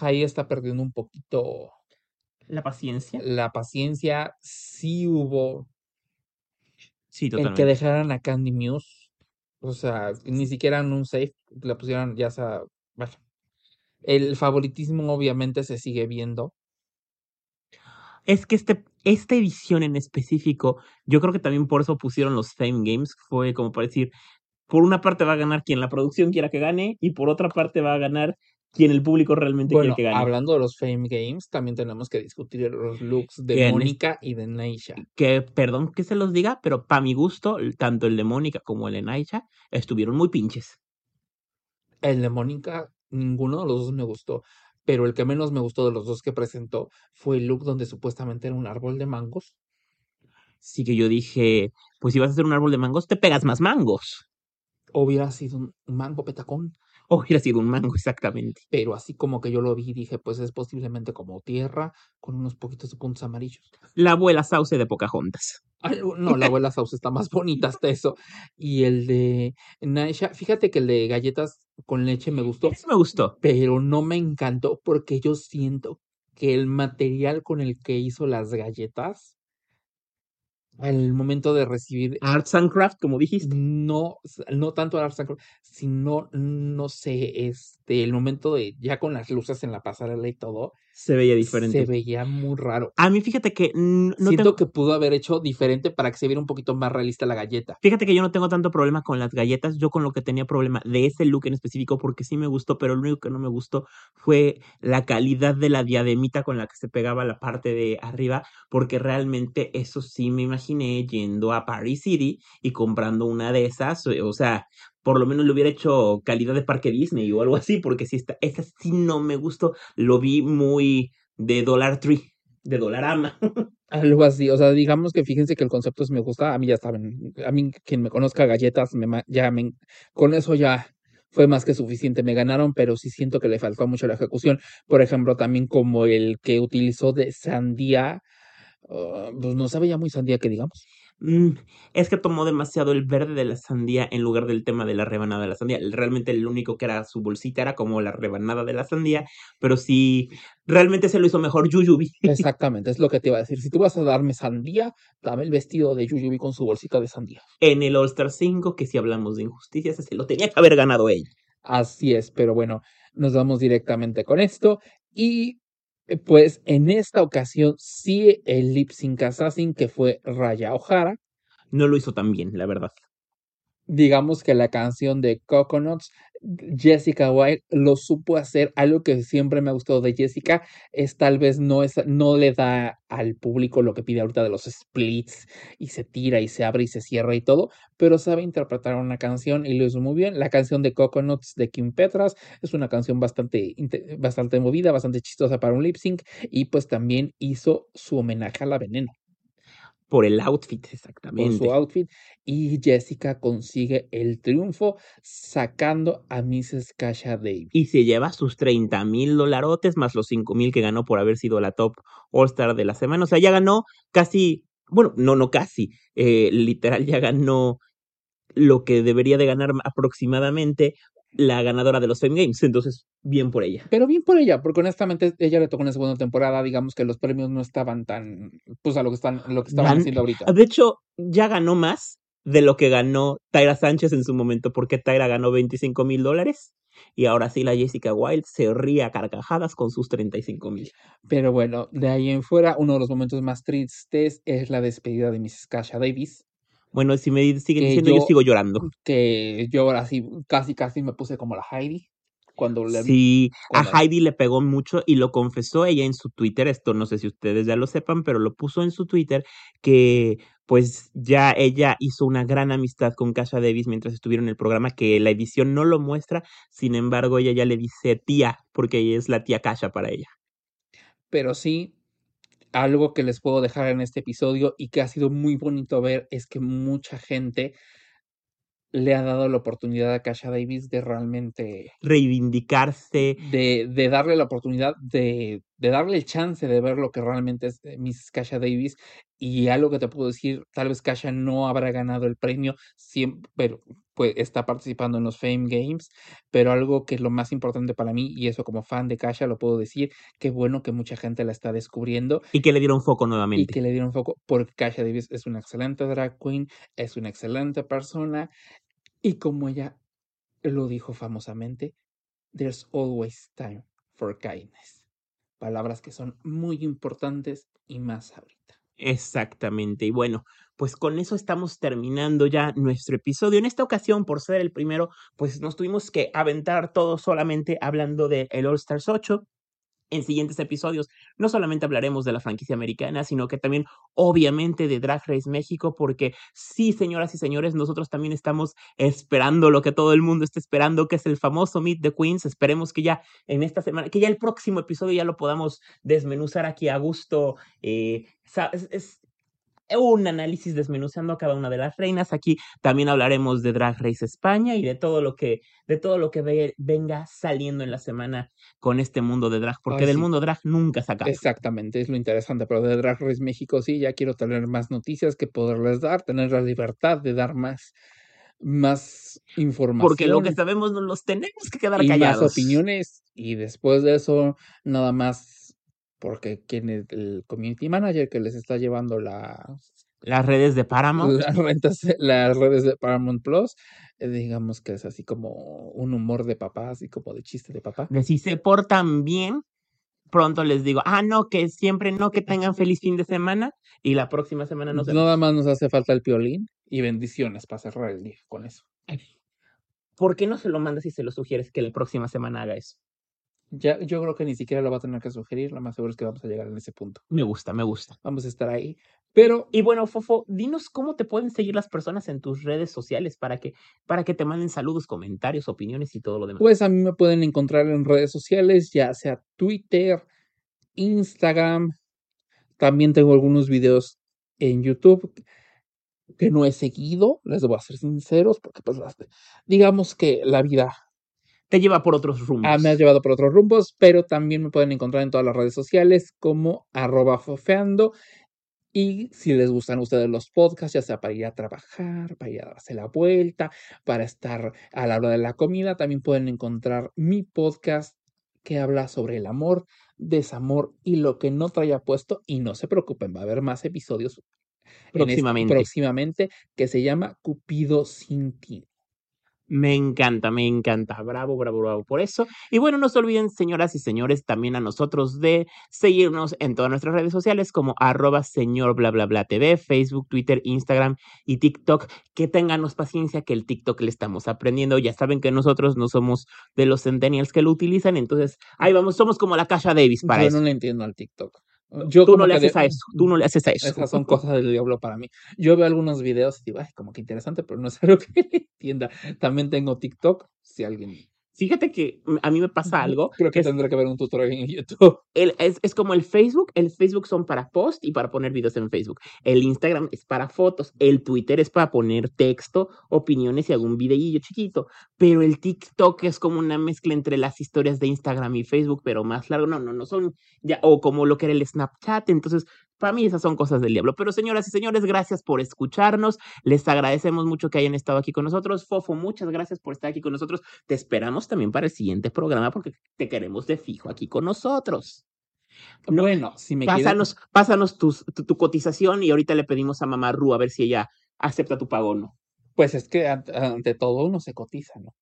Heidi está perdiendo un poquito La paciencia. la paciencia. Sí hubo Sí, el que totalmente. dejaran a Candy Muse. O sea, ni siquiera en un safe la pusieran ya sea. Bueno, el favoritismo obviamente se sigue viendo. Es que este, esta edición en específico, yo creo que también por eso pusieron los Fame Games. Fue como para decir, por una parte va a ganar quien la producción quiera que gane y por otra parte va a ganar quien el público realmente Bueno, quiere que gane. hablando de los Fame Games, también tenemos que discutir los looks de Mónica y de Neisha. que, perdón que se los diga, pero para mi gusto, tanto el de Mónica como el de Naicha estuvieron muy pinches. El de Mónica, ninguno de los dos me gustó, pero el que menos me gustó de los dos que presentó fue el look donde supuestamente era un árbol de mangos. Sí que yo dije, pues si vas a hacer un árbol de mangos, te pegas más mangos. Hubiera sido un mango petacón, O hubiera sido un mango, exactamente. pero así como que yo lo vi, dije, pues es posiblemente como tierra con unos poquitos de puntos amarillos. La abuela sauce de Pocahontas. No, la abuela Sauce está más bonita hasta eso. Y el de Naisha, fíjate que el de galletas con leche me gustó, Eso me gustó. pero no me encantó porque yo siento que el material con el que hizo las galletas, al momento de recibir, Arts and Craft, como dijiste. no, no tanto Arts and Crafts, sino, no sé, este, el momento de ya con las luces en la pasarela y todo, Se veía diferente. se veía muy raro. A mí, fíjate que no Siento tengo- que pudo haber hecho diferente para que se viera un poquito más realista la galleta. Fíjate que yo no tengo tanto problema con las galletas. Yo con lo que tenía problema de ese look en específico, porque sí me gustó, pero lo único que no me gustó fue la calidad de la diademita con la que se pegaba la parte de arriba, porque realmente eso sí me imaginé yendo a Paris City y comprando una de esas. O sea, por lo menos le hubiera hecho calidad de parque Disney o algo así, porque si esta, esa sí no me gustó. Lo vi muy de Dollar Tree, de Dollarama. Algo así, o sea, digamos que fíjense que el concepto sí me gusta, a mí ya saben, a mí quien me conozca galletas, me, ya me, con eso ya fue más que suficiente, me ganaron, pero sí siento que le faltó mucho la ejecución, por ejemplo, también como el que utilizó de sandía, ah, pues no sabe ya muy sandía que digamos. Mm, es que tomó demasiado el verde de la sandía en lugar del tema de la rebanada de la sandía. Realmente el único que era su bolsita era como la rebanada de la sandía, pero sí, realmente se lo hizo mejor Yuyubi. Exactamente, es lo que te iba a decir, si tú vas a darme sandía, dame el vestido de Yuyubi con su bolsita de sandía. En el All Star 5, que si hablamos de injusticias, se lo tenía que haber ganado ella. Así es, pero bueno, nos vamos directamente con esto. Y pues en esta ocasión sí el lip sync assassin que fue Raya O'Hara. No lo hizo tan bien, la verdad. Digamos que la canción de Coconuts, Jessica White lo supo hacer. Algo que siempre me ha gustado de Jessica es tal vez no, es, no le da al público lo que pide ahorita de los splits y se tira y se abre y se cierra y todo, pero sabe interpretar una canción y lo hizo muy bien. La canción de Coconuts de Kim Petras es una canción bastante, bastante movida, bastante chistosa para un lip sync y pues también hizo su homenaje a la veneno Por el outfit, por exactamente. su outfit y Jessica consigue el triunfo sacando a Mrs. Kasha Davis. Y se lleva sus 30 mil dolarotes más los 5 mil que ganó por haber sido la top All Star de la semana. O sea, ya ganó casi Bueno, no, no casi. eh, literal ya ganó lo que debería de ganar aproximadamente la ganadora de los Fame Games. Entonces, bien por ella. Pero bien por ella, porque honestamente ella le tocó una segunda temporada, digamos que los premios no estaban tan, pues a lo que están, lo que estaban Gan- haciendo ahorita. De hecho, ya ganó más de lo que ganó Tyra Sánchez en su momento, porque Tyra ganó 25 mil dólares y ahora sí la Jessica Wilde se ríe a carcajadas con sus 35 mil. Pero bueno, de ahí en fuera, uno de los momentos más tristes es la despedida de Mrs. Kasha Davis, Bueno, si me siguen diciendo, yo, yo- sigo llorando. que yo ahora sí, casi, casi me puse como la Heidi cuando le vi. Sí, a Heidi le pegó mucho y lo confesó ella en su Twitter. Esto no sé si ustedes ya lo sepan, pero lo puso en su Twitter que pues ya ella hizo una gran amistad con Kasha Davis mientras estuvieron en el programa, que la edición no lo muestra, sin embargo ella ya le dice tía, porque ella es la tía Kasha para ella. Pero sí, algo que les puedo dejar en este episodio y que ha sido muy bonito ver es que mucha gente le ha dado la oportunidad a Kasha Davis de realmente Reivindicarse, de, de darle la oportunidad de, de darle el chance de ver lo que realmente es eh, Miss Kasha Davis. Y algo que te puedo decir, tal vez Kasha no habrá ganado el premio, siempre, pero pues está participando en los Fame Games, pero algo que es lo más importante para mí, y eso como fan de Kasha lo puedo decir, qué bueno que mucha gente la está descubriendo y que le dieron foco y nuevamente. que le dieron foco, porque Kasha Davis es una excelente drag queen, es una excelente persona, y como ella lo dijo famosamente, there's always time for kindness. Palabras que son muy importantes y más ahorita. Exactamente. Y bueno, pues con eso estamos terminando ya nuestro episodio. En esta ocasión, por ser el primero, pues nos tuvimos que aventar todo solamente hablando de el All Stars 8. En siguientes episodios no solamente hablaremos de la franquicia americana, sino que también obviamente de Drag Race México, porque sí, señoras y señores, nosotros también estamos esperando lo que todo el mundo está esperando, que es el famoso Meet the Queens. Esperemos que ya en esta semana, que ya el próximo episodio ya lo podamos desmenuzar aquí a gusto. eh, es- es, un análisis desmenuzando a cada una de las reinas. Aquí también hablaremos de Drag Race España y de todo lo que, de todo lo que ve- venga saliendo en la semana con este mundo de drag, porque del sí. mundo drag nunca se acaba. Exactamente, es lo interesante, pero de Drag Race México sí, ya quiero tener más noticias que poderles dar, tener la libertad de dar más, más información. Porque lo que sabemos no los tenemos que quedar y callados. más opiniones y después de eso nada más porque quien es el community manager que les está llevando la, Las redes de Paramount. las rentas las redes de Paramount Plus eh, digamos que es así como un humor de papá así como de chiste de papá De si se portan bien, pronto les digo, ah, no, que siempre no, que tengan feliz fin de semana y la próxima semana nos vemos. nada más nos hace falta el piolín y bendiciones para cerrar el día con eso ¿Por qué no se lo mandas y se lo sugieres que la próxima semana haga eso? Ya yo creo que ni siquiera lo va a tener que sugerir lo más seguro es que vamos a llegar en ese punto Me gusta, me gusta. vamos a estar ahí pero Y bueno, Fofo, dinos cómo te pueden seguir las personas en tus redes sociales para que, para que te manden saludos, comentarios, opiniones y todo lo demás. Pues a mí me pueden encontrar en redes sociales, ya sea Twitter, Instagram. También tengo algunos videos en YouTube que no he seguido, les voy a ser sinceros, porque pues digamos que la vida Te lleva por otros rumbos. ah, me ha llevado por otros rumbos, pero también me pueden encontrar en todas las redes sociales como arroba fofeando. Y si les gustan ustedes los podcasts, ya sea para ir a trabajar, para ir a darse la vuelta, para estar a la hora de la comida, también pueden encontrar mi podcast que habla sobre el amor, desamor y lo que no traía puesto. Y no se preocupen, va a haber más episodios este- Próximamente. próximamente que se llama Cupido sin ti. Me encanta, me encanta. Bravo, bravo, bravo por eso. Y bueno, no se olviden, señoras y señores, también a nosotros de seguirnos en todas nuestras redes sociales como arroba señor bla bla bla TV, Facebook, Twitter, Instagram y TikTok. Que tenganos paciencia que el TikTok le estamos aprendiendo. Ya saben que nosotros no somos de los centennials que lo utilizan, entonces ahí vamos, somos como la Kasha Davis para Yo eso. no le entiendo al TikTok. Yo tú no le de- haces a eso, tú no le haces a eso. Esas son cosas del diablo para mí. Yo veo algunos videos y digo, ay, como que interesante, pero no es algo que le entienda. También tengo TikTok, si alguien. Fíjate que a mí me pasa algo. Creo que es- tendré que ver un tutorial en YouTube. el- es, es como el Facebook, el Facebook son para post y para poner videos en Facebook. El Instagram es para fotos, el Twitter es para poner texto, opiniones y algún videillo chiquito. Pero el TikTok es como una mezcla entre las historias de Instagram y Facebook, pero más largo. No, no, no son ya, o como lo que era el Snapchat. Entonces, Para mí esas son cosas del diablo. Pero señoras y señores, gracias por escucharnos. Les agradecemos mucho que hayan estado aquí con nosotros. Fofo, muchas gracias por estar aquí con nosotros. Te esperamos también para el siguiente programa porque te queremos de fijo aquí con nosotros. No, Bueno, si me pásanos, pásanos tus- tu, tu cotización y ahorita le pedimos a mamá Ru a ver si ella acepta tu pago o no. Pues es que ante, todo uno se cotiza, ¿no?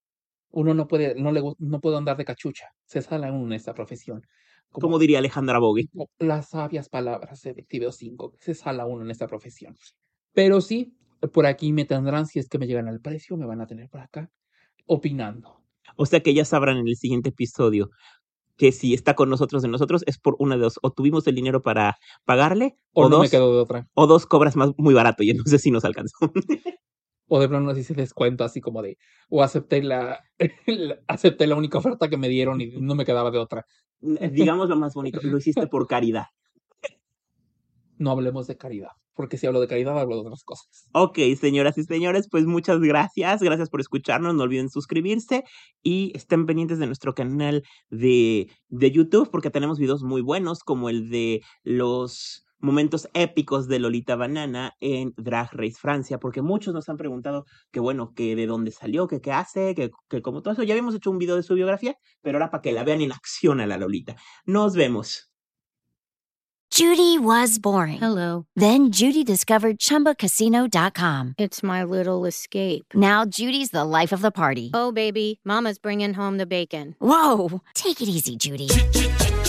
Uno no puede, no le no puede andar de cachucha. Se sale uno en esta profesión. Como diría Alejandra Bogue. las sabias palabras de Activeo 5, se sala uno en esta profesión. Pero sí, por aquí me tendrán, si es que me llegan al precio, me van a tener por acá opinando. O sea que ya sabrán en el siguiente episodio que si está con nosotros de nosotros es por una de dos. O tuvimos el dinero para pagarle, O, o, no dos, me quedo de otra. o dos cobras más muy barato y entonces sí nos alcanzó. O de plano así se descuento, así como de, o acepté la, la- acepté la única oferta que me dieron y no me quedaba de otra. Digamos lo más bonito, lo hiciste por caridad. No hablemos de caridad, porque si hablo de caridad hablo de otras cosas. Ok, señoras y señores, pues muchas gracias. Gracias por escucharnos. No olviden suscribirse y estén pendientes de nuestro canal de, de YouTube porque tenemos videos muy buenos como el de los momentos épicos de Lolita Banana en Drag Race Francia, porque muchos nos han preguntado que bueno, que de dónde salió, que qué hace, que, que como todo eso. Ya habíamos hecho un video de su biografía, pero ahora para que la vean en acción a la Lolita. Nos vemos. Judy was boring. Hello. Then Judy discovered ChumbaCasino.com. It's my little escape. Now Judy's the life of the party. Oh, baby, Mama's bringing home the bacon. Whoa, take it easy, Judy.